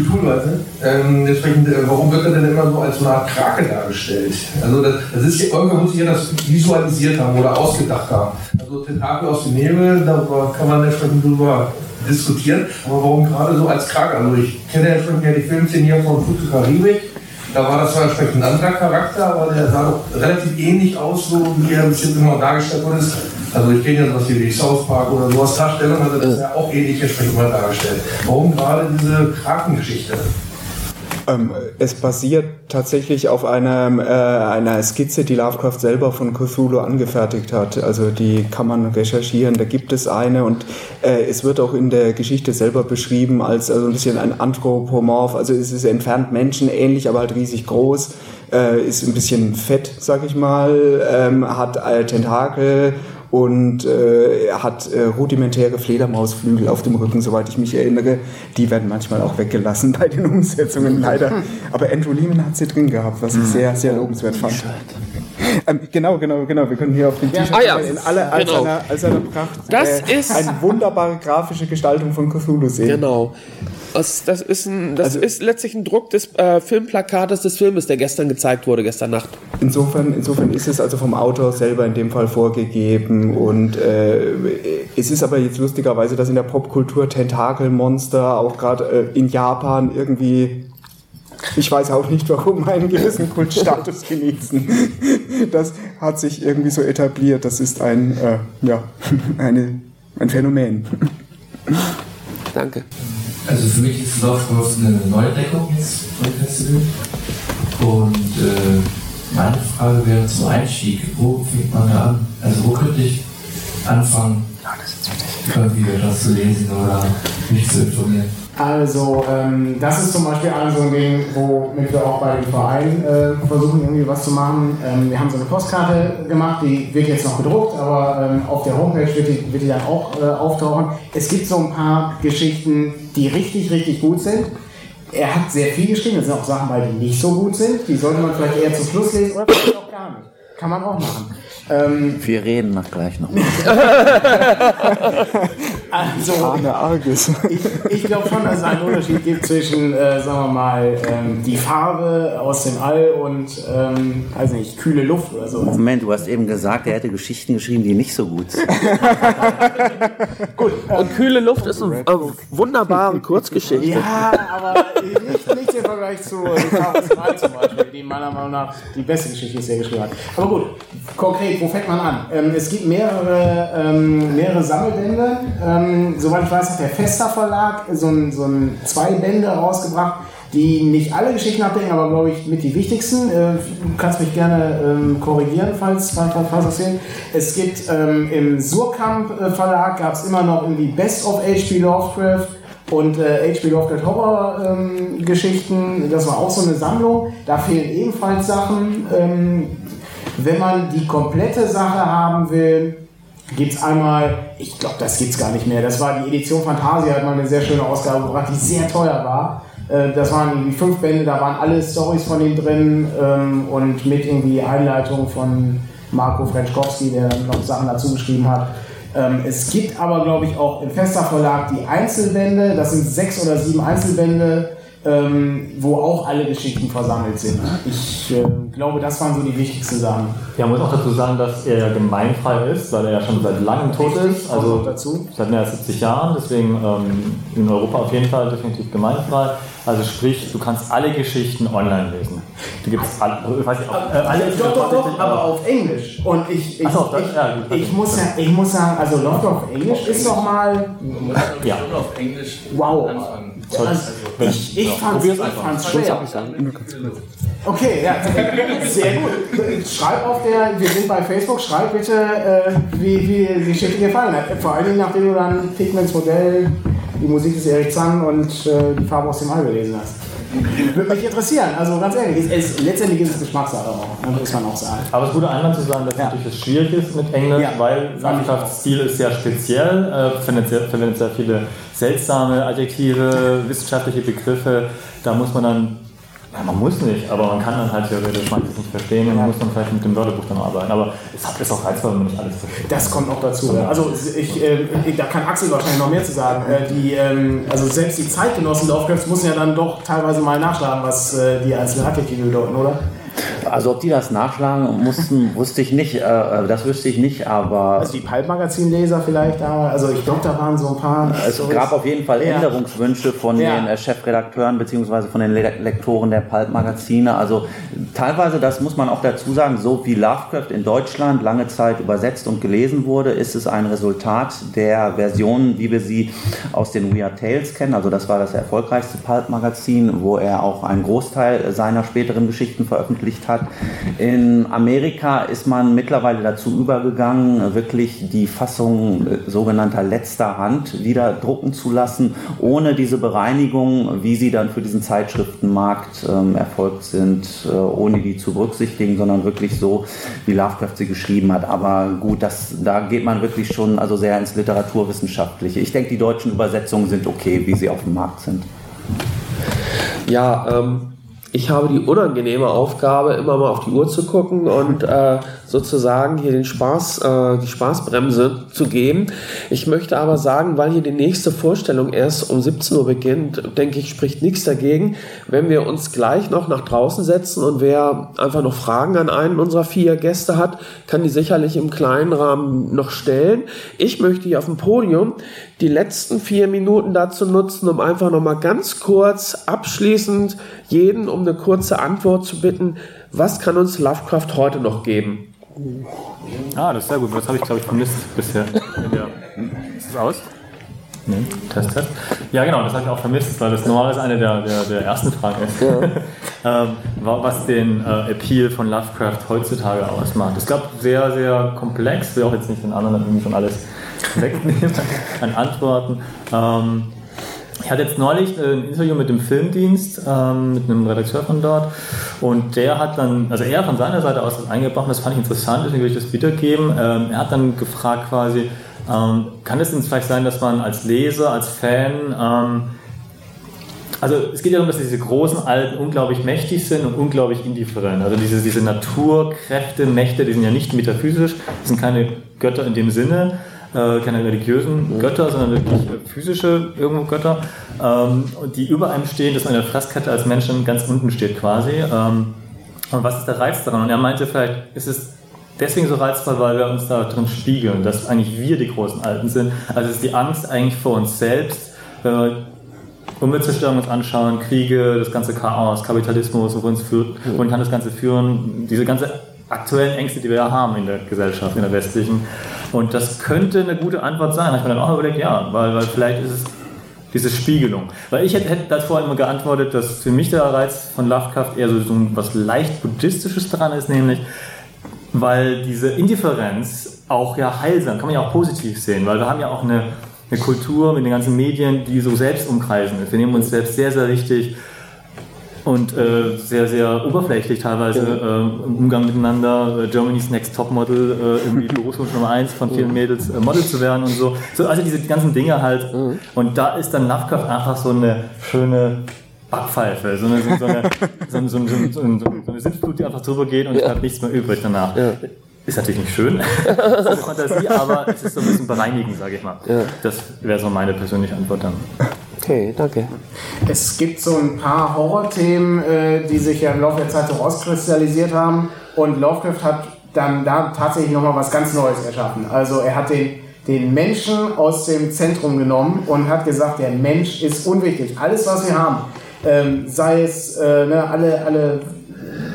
Ähm, entsprechend, äh, warum wird er denn immer so als so eine Art Krake dargestellt? Also das, das ist ja, irgendwann muss ja das visualisiert haben oder ausgedacht haben. Also Tentakel aus dem Nebel, da kann man entsprechend drüber diskutieren. Aber warum gerade so als Krake? Also ich kenne ja entsprechend ja die Filmszene hier von Flucht Karibik. Da war das zwar entsprechend ein anderer Charakter, aber der sah doch relativ ähnlich aus, so wie er bis jetzt immer dargestellt worden ist. Also ich kenne ja sowas wie South Park oder sowas Darstellung, also das ist ja auch ähnlich entsprechend mal dargestellt. Warum gerade diese Krakengeschichte? Ähm, es basiert tatsächlich auf einer, äh, einer Skizze, die Lovecraft selber von Cthulhu angefertigt hat. Also die kann man recherchieren, da gibt es eine und äh, es wird auch in der Geschichte selber beschrieben als also ein bisschen ein Anthropomorph. Also es ist entfernt menschenähnlich, aber halt riesig groß. Äh, ist ein bisschen fett, sag ich mal, ähm, hat äh, Tentakel und äh, er hat äh, rudimentäre Fledermausflügel auf dem Rücken, soweit ich mich erinnere. Die werden manchmal auch weggelassen bei den Umsetzungen, leider. Aber Andrew Lehman hat sie drin gehabt, was ich mhm. sehr, sehr lobenswert fand. Ähm, genau, genau, genau. Wir können hier auf dem T-Shirt ah, ja. in alle als, genau. seiner, als seiner Pracht das äh, ist eine wunderbare grafische Gestaltung von Cthulhu sehen. Genau. Das, das, ist, ein, das also, ist letztlich ein Druck des äh, Filmplakates des Filmes, der gestern gezeigt wurde, gestern Nacht. Insofern, insofern ist es also vom Autor selber in dem Fall vorgegeben und äh, es ist aber jetzt lustigerweise, dass in der Popkultur Tentakelmonster auch gerade äh, in Japan irgendwie ich weiß auch nicht, warum einen gewissen Kultstatus genießen. Das hat sich irgendwie so etabliert. Das ist ein, äh, ja, eine, ein Phänomen. Danke. Also für mich ist Lovecraft eine Neuentdeckung jetzt beim Festival. Und äh, meine Frage wäre zum Einstieg, wo fängt man da an? Also wo könnte ich anfangen, irgendwie etwas zu lesen oder mich zu informieren? Also, ähm, das ist zum Beispiel ein so ein Ding, womit wir auch bei dem Verein äh, versuchen, irgendwie was zu machen. Ähm, wir haben so eine Postkarte gemacht, die wird jetzt noch gedruckt, aber ähm, auf der Homepage wird die, wird die dann auch äh, auftauchen. Es gibt so ein paar Geschichten, die richtig, richtig gut sind. Er hat sehr viel geschrieben, es sind auch Sachen bei, die nicht so gut sind. Die sollte man vielleicht eher zum Schluss lesen oder vielleicht auch gar nicht. Kann man auch machen. Ähm, Wir reden nach gleich noch. also, ich, ich glaube schon, dass es einen Unterschied gibt zwischen, äh, sagen wir mal, ähm, die Farbe aus dem All und, ähm, weiß nicht, kühle Luft oder so. Moment, du hast eben gesagt, er hätte Geschichten geschrieben, die nicht so gut sind. gut. Ähm, und kühle Luft ist eine äh, wunderbare Kurzgeschichte. Ja, aber nicht, nicht Vergleich zu Chaos 3 zum Beispiel, die meiner Meinung nach die beste Geschichte ist, die er geschrieben hat. Aber gut, konkret wo fängt man an? Ähm, es gibt mehrere, ähm, mehrere Sammelbände. Ähm, soweit ich weiß, hat der Fester Verlag so ein, so ein zwei Bände rausgebracht, die nicht alle Geschichten abdecken, aber glaube ich mit die wichtigsten. Äh, du kannst mich gerne ähm, korrigieren, falls, falls, falls das fehlt. Es gibt ähm, im Surkamp äh, Verlag gab es immer noch irgendwie Best of H.P. Lovecraft und äh, H.P. Lovecraft Horror ähm, Geschichten, das war auch so eine Sammlung. Da fehlen ebenfalls Sachen. Ähm, wenn man die komplette Sache haben will, gibt es einmal, ich glaube, das gibt es gar nicht mehr. Das war die Edition Fantasia, hat mal eine sehr schöne Ausgabe gebracht, die sehr teuer war. Äh, das waren irgendwie fünf Bände, da waren alle Stories von ihm drin ähm, und mit irgendwie Einleitung von Marco Frenschkowski, der noch Sachen dazu geschrieben hat. Ähm, es gibt aber, glaube ich, auch im Fester Verlag die Einzelbände, das sind sechs oder sieben Einzelbände ähm, wo auch alle Geschichten versammelt sind. Ich äh, glaube, das waren so die wichtigsten Sachen. Ja, man muss auch dazu sagen, dass er ja gemeinfrei ist, weil er ja schon seit langem tot ist. Also dazu. seit mehr als 70 Jahren, deswegen ähm, in Europa auf jeden Fall definitiv gemeinfrei. Also sprich, du kannst alle Geschichten online lesen. Du gibst alle, ich weiß nicht, ob, äh, alle Doch, doch, doch, aber auf Englisch. Und ich, ich, so, auf Deutsch? ich, Ja, gut. ich, muss, ja, ich muss sagen, also Lord auf Englisch ist doch mal. Ja. Auf Englisch Wow. anfangen. Also, ich ich fand's, probier's ich einfach. fand's schwer. Okay, ja, sehr gut. Schreib auf der, wir sind bei Facebook, schreib bitte, äh, wie, wie die Geschichte gefallen hat. Vor allen Dingen, nachdem du dann Pigments Modell, die Musik des Erik Zahn und äh, die Farbe aus dem All gelesen hast. Würde mich interessieren, also ganz ehrlich, es, es, letztendlich ist es Geschmackssache auch, ne, muss man auch sagen. Aber es ist guter Einwand zu sagen, dass Ja. natürlich das schwierig ist mit Englisch, Ja. weil Lovecrafts Stil ist sehr speziell, äh, verwendet, sehr, verwendet sehr viele seltsame Adjektive, wissenschaftliche Begriffe. Da muss man dann, man muss nicht, aber man kann dann halt theoretisch manches nicht verstehen und Ja. muss dann vielleicht mit dem Wörterbuch dann arbeiten. Aber es hat- ist auch reizvoll, wenn man nicht alles versteht. Das kommt noch dazu. Ja. Also ich, äh, ich- da kann Axel wahrscheinlich noch mehr zu sagen. Äh, die, ähm, also selbst die Zeitgenossen Lovecrafts müssen ja dann doch teilweise mal nachschlagen, was äh, die einzelnen Adjektive bedeuten, oder? Also ob die das nachschlagen mussten, wusste ich nicht. Äh, das wüsste ich nicht, aber Also die Pulp-Magazin-Leser vielleicht, aber also ich glaube, da waren so ein paar. es gab auf jeden Fall Ja. Änderungswünsche von Ja. den äh, Chefredakteuren bzw. von den Le Lektoren der Pulp-Magazine. Also teilweise, das muss man auch dazu sagen, so wie Lovecraft in Deutschland lange Zeit übersetzt und gelesen wurde, ist es ein Resultat der Versionen, wie wir sie aus den Weird Tales kennen. Also das war das erfolgreichste Pulp-Magazin, wo er auch einen Großteil seiner späteren Geschichten veröffentlicht hat. In Amerika ist man mittlerweile dazu übergegangen, wirklich die Fassung äh, sogenannter letzter Hand wieder drucken zu lassen, ohne diese Bereinigung, wie sie dann für diesen Zeitschriftenmarkt ähm, erfolgt sind, äh, ohne die zu berücksichtigen, sondern wirklich so, wie Lovecraft sie geschrieben hat. Aber gut, das, da geht man wirklich schon also sehr ins Literaturwissenschaftliche. Ich denke, die deutschen Übersetzungen sind okay, wie sie auf dem Markt sind. Ja, ähm, ich habe die unangenehme Aufgabe, immer mal auf die Uhr zu gucken und äh, sozusagen hier den Spaß, äh, die Spaßbremse zu geben. Ich möchte aber sagen, weil hier die nächste Vorstellung erst um 17 Uhr beginnt, denke ich, spricht nichts dagegen, wenn wir uns gleich noch nach draußen setzen und wer einfach noch Fragen an einen unserer vier Gäste hat, kann die sicherlich im kleinen Rahmen noch stellen. Ich möchte hier auf dem Podium die letzten vier Minuten dazu nutzen, um einfach noch mal ganz kurz abschließend jeden um eine kurze Antwort zu bitten. Was kann uns Lovecraft heute noch geben? Ah, das ist sehr gut. Das habe ich, glaube ich, vermisst bisher. Der, ist das aus? Nee, Test, Test. Ja, genau, das habe ich auch vermisst, weil das normalerweise eine der, der, der ersten Fragen ist. ähm, wa- was den äh, Appeal von Lovecraft heutzutage ausmacht. Ich glaube, sehr, sehr komplex. will auch jetzt nicht den anderen irgendwie schon alles wegnehmen an Antworten. Ähm, ich hatte jetzt neulich äh, ein Interview mit dem Filmdienst, ähm, mit einem Redakteur von dort, und der hat dann, also er von seiner Seite aus das eingebracht, das fand ich interessant, deswegen will ich das wiedergeben. Ähm, er hat dann gefragt quasi, ähm, kann es denn vielleicht sein, dass man als Leser, als Fan, ähm, also es geht ja darum, dass diese großen Alten unglaublich mächtig sind und unglaublich indifferent. Also diese, diese Naturkräfte, Mächte, die sind ja nicht metaphysisch, das sind keine Götter in dem Sinne, äh, keine religiösen Götter, sondern wirklich äh, physische irgendwo Götter, ähm, die über einem stehen, dass man in der Fresskette als Mensch dann ganz unten steht quasi. Ähm, und was ist der Reiz daran? Und er meinte, vielleicht ist es deswegen so reizvoll, weil wir uns da drin spiegeln, dass eigentlich wir die großen Alten sind. Also es ist die Angst eigentlich vor uns selbst, wenn wir Umweltzerstörung uns anschauen, Kriege, das ganze Chaos, Kapitalismus, wo uns führt, wohin kann das Ganze führen, diese ganze aktuellen Ängste, die wir ja haben in der Gesellschaft, in der westlichen. Und das könnte eine gute Antwort sein. Habe ich mir dann auch überlegt, ja, weil, weil vielleicht ist es diese Spiegelung. Weil ich hätte, hätte davor immer geantwortet, dass für mich der Reiz von Lovecraft eher so, so was leicht buddhistisches dran ist, nämlich weil diese Indifferenz auch ja heilsam, kann man ja auch positiv sehen, weil wir haben ja auch eine, eine Kultur mit den ganzen Medien, die so selbstumkreisend ist. Wir nehmen uns selbst sehr, sehr wichtig und äh, sehr, sehr oberflächlich teilweise äh, im Umgang miteinander. Äh, Germany's Next Topmodel, äh, irgendwie Berufswunsch Nummer eins von vielen Mädels, äh, Model zu werden und so. so. Also diese ganzen Dinge halt. Und da ist dann Lovecraft einfach so eine schöne Backpfeife, so eine, so, eine, so, eine- so, eine- so, eine- so, eine- Sitzflut, die einfach drüber geht und es bleibt nichts mehr übrig danach. Ist natürlich nicht schön, das ist Fantasie, aber es ist so ein bisschen bereinigend, sage ich mal. Das wäre so meine persönliche Antwort dann. Okay, danke. Es gibt so ein paar Horrorthemen, äh, die sich ja im Laufe der Zeit so rauskristallisiert haben. Und Lovecraft hat dann da tatsächlich nochmal was ganz Neues erschaffen. Also er hat den, den Menschen aus dem Zentrum genommen und hat gesagt, der Mensch ist unwichtig. Alles, was wir haben, ähm, sei es äh, ne, alle, alle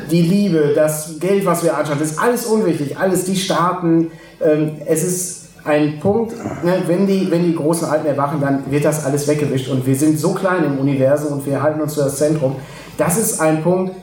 die Liebe, das Geld, was wir anschauen, ist alles unwichtig. Alles die Staaten. Ähm, es ist ein Punkt, ne, wenn, die, wenn die großen Alten erwachen, dann wird das alles weggewischt. Und wir sind so klein im Universum und wir halten uns für das Zentrum. Das ist ein Punkt,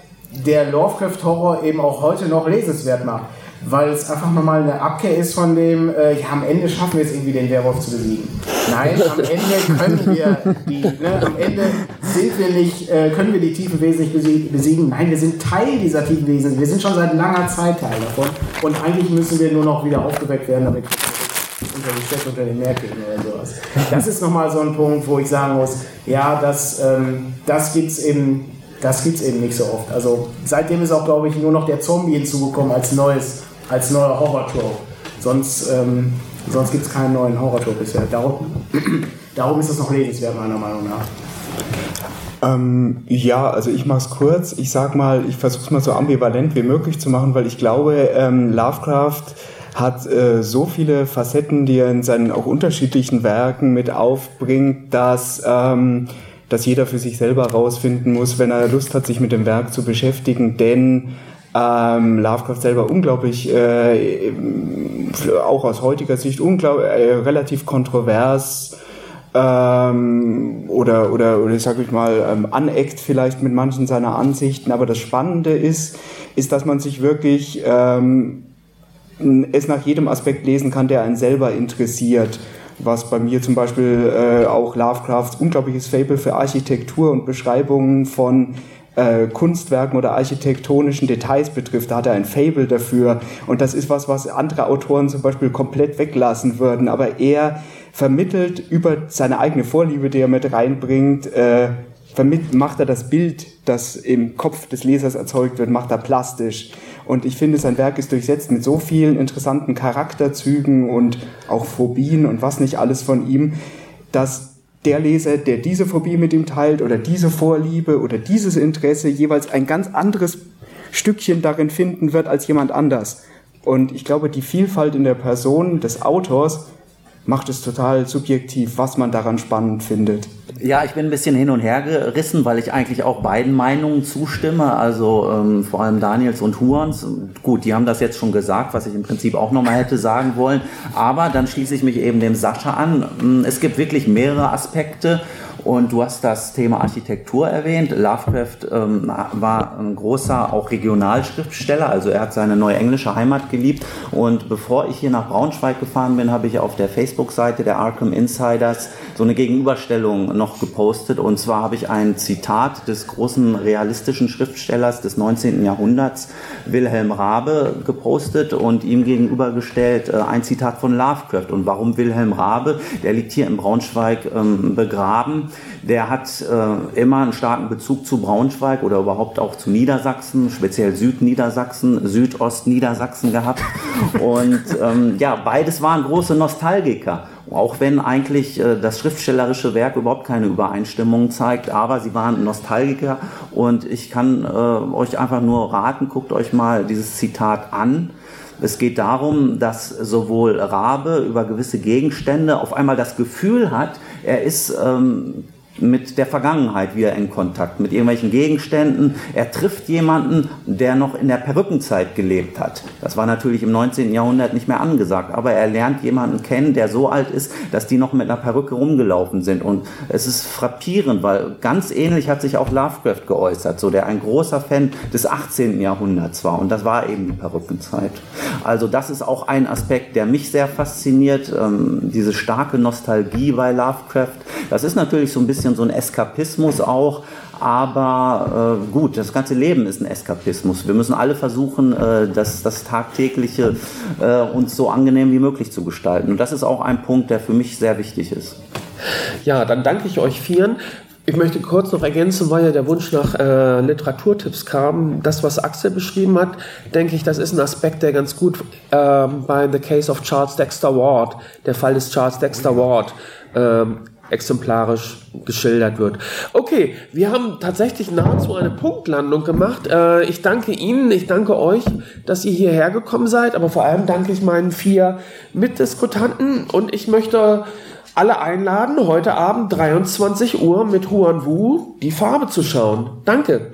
der Lovecraft-Horror eben auch heute noch lesenswert macht weil es einfach nochmal eine Abkehr ist von dem, äh, ja, am Ende schaffen wir es irgendwie, den Werwolf zu besiegen. Nein, am Ende können wir die, ne, am Ende sind wir nicht, äh, können wir die tiefen Wesen nicht besiegen. Nein, wir sind Teil dieser tiefen Wesen. Wir sind schon seit langer Zeit Teil davon. Und eigentlich müssen wir nur noch wieder aufgeweckt werden, damit unter die Städte, unter den Märkten oder sowas. Das ist nochmal so ein Punkt, wo ich sagen muss, ja, das, ähm, das eben das gibt es eben nicht so oft. Also seitdem ist auch, glaube ich, nur noch der Zombie hinzugekommen als neues als neuer Horror-Trope. Sonst, ähm, sonst gibt es keinen neuen Horror-Trope bisher. Darum, darum ist es noch lesenswert, meiner Meinung nach. Ähm, ja, also ich mache es kurz. Ich sag mal, ich versuche es mal so ambivalent wie möglich zu machen, weil ich glaube, ähm, Lovecraft hat äh, so viele Facetten, die er in seinen auch unterschiedlichen Werken mit aufbringt, dass ähm, dass jeder für sich selber rausfinden muss, wenn er Lust hat, sich mit dem Werk zu beschäftigen, denn ähm, Lovecraft selber unglaublich, äh, auch aus heutiger Sicht, unglaublich, äh, relativ kontrovers ähm, oder, oder, oder sag ich mal, ähm, aneckt vielleicht mit manchen seiner Ansichten. Aber das Spannende ist, ist, dass man sich wirklich ähm, es nach jedem Aspekt lesen kann, der einen selber interessiert was bei mir zum Beispiel äh, auch Lovecrafts unglaubliches Fable für Architektur und Beschreibungen von äh, Kunstwerken oder architektonischen Details betrifft, da hat er ein Fable dafür. Und das ist was, was andere Autoren zum Beispiel komplett weglassen würden. Aber er vermittelt über seine eigene Vorliebe, die er mit reinbringt, äh, macht er das Bild, das im Kopf des Lesers erzeugt wird, macht er plastisch. Und ich finde, sein Werk ist durchsetzt mit so vielen interessanten Charakterzügen und auch Phobien und was nicht alles von ihm, dass der Leser, der diese Phobie mit ihm teilt oder diese Vorliebe oder dieses Interesse jeweils ein ganz anderes Stückchen darin finden wird als jemand anders. Und ich glaube, die Vielfalt in der Person des Autors macht es total subjektiv, was man daran spannend findet. Ja, ich bin ein bisschen hin und her gerissen, weil ich eigentlich auch beiden Meinungen zustimme, also ähm, vor allem Daniels und Huans. Gut, die haben das jetzt schon gesagt, was ich im Prinzip auch nochmal hätte sagen wollen, aber dann schließe ich mich eben dem Sascha an. Es gibt wirklich mehrere Aspekte und du hast das Thema Architektur erwähnt. Lovecraft ähm, war ein großer auch Regionalschriftsteller, also er hat seine neue englische Heimat geliebt. Und bevor ich hier nach Braunschweig gefahren bin, habe ich auf der Facebook-Seite der Arkham Insiders so eine Gegenüberstellung noch gepostet. Und zwar habe ich ein Zitat des großen realistischen Schriftstellers des 19. Jahrhunderts, Wilhelm Rabe, gepostet und ihm gegenübergestellt äh, ein Zitat von Lovecraft. Und warum Wilhelm Rabe? Der liegt hier in Braunschweig ähm, begraben. Der hat äh, immer einen starken Bezug zu Braunschweig oder überhaupt auch zu Niedersachsen, speziell Südniedersachsen, Südostniedersachsen gehabt. Und ähm, ja, beides waren große Nostalgiker. Auch wenn eigentlich äh, das schriftstellerische Werk überhaupt keine Übereinstimmung zeigt, aber sie waren Nostalgiker und ich kann äh, euch einfach nur raten, guckt euch mal dieses Zitat an. Es geht darum, dass sowohl Rabe über gewisse Gegenstände auf einmal das Gefühl hat, er ist ähm, mit der Vergangenheit wieder in Kontakt, mit irgendwelchen Gegenständen. Er trifft jemanden, der noch in der Perückenzeit gelebt hat. Das war natürlich im 19. Jahrhundert nicht mehr angesagt, aber er lernt jemanden kennen, der so alt ist, dass die noch mit einer Perücke rumgelaufen sind. Und es ist frappierend, weil ganz ähnlich hat sich auch Lovecraft geäußert, so der ein großer Fan des 18. Jahrhunderts war. Und das war eben die Perückenzeit. Also das ist auch ein Aspekt, der mich sehr fasziniert, ähm, diese starke Nostalgie bei Lovecraft. Das ist natürlich so ein bisschen bisschen so ein Eskapismus auch. Aber äh, gut, das ganze Leben ist ein Eskapismus. Wir müssen alle versuchen, äh, das, das Tagtägliche äh, uns so angenehm wie möglich zu gestalten. Und das ist auch ein Punkt, der für mich sehr wichtig ist. Ja, dann danke ich euch vieren. Ich möchte kurz noch ergänzen, weil ja der Wunsch nach äh, Literaturtipps kam. Das, was Axel beschrieben hat, denke ich, das ist ein Aspekt, der ganz gut ähm, bei The Case of Charles Dexter Ward, der Fall des Charles Dexter Ward, ähm, exemplarisch geschildert wird. Okay, wir haben tatsächlich nahezu eine Punktlandung gemacht. Äh, ich danke Ihnen, ich danke euch, dass ihr hierher gekommen seid, aber vor allem danke ich meinen vier Mitdiskutanten und ich möchte alle einladen, heute Abend 23 Uhr mit Huan Wu die Farbe zu schauen. Danke.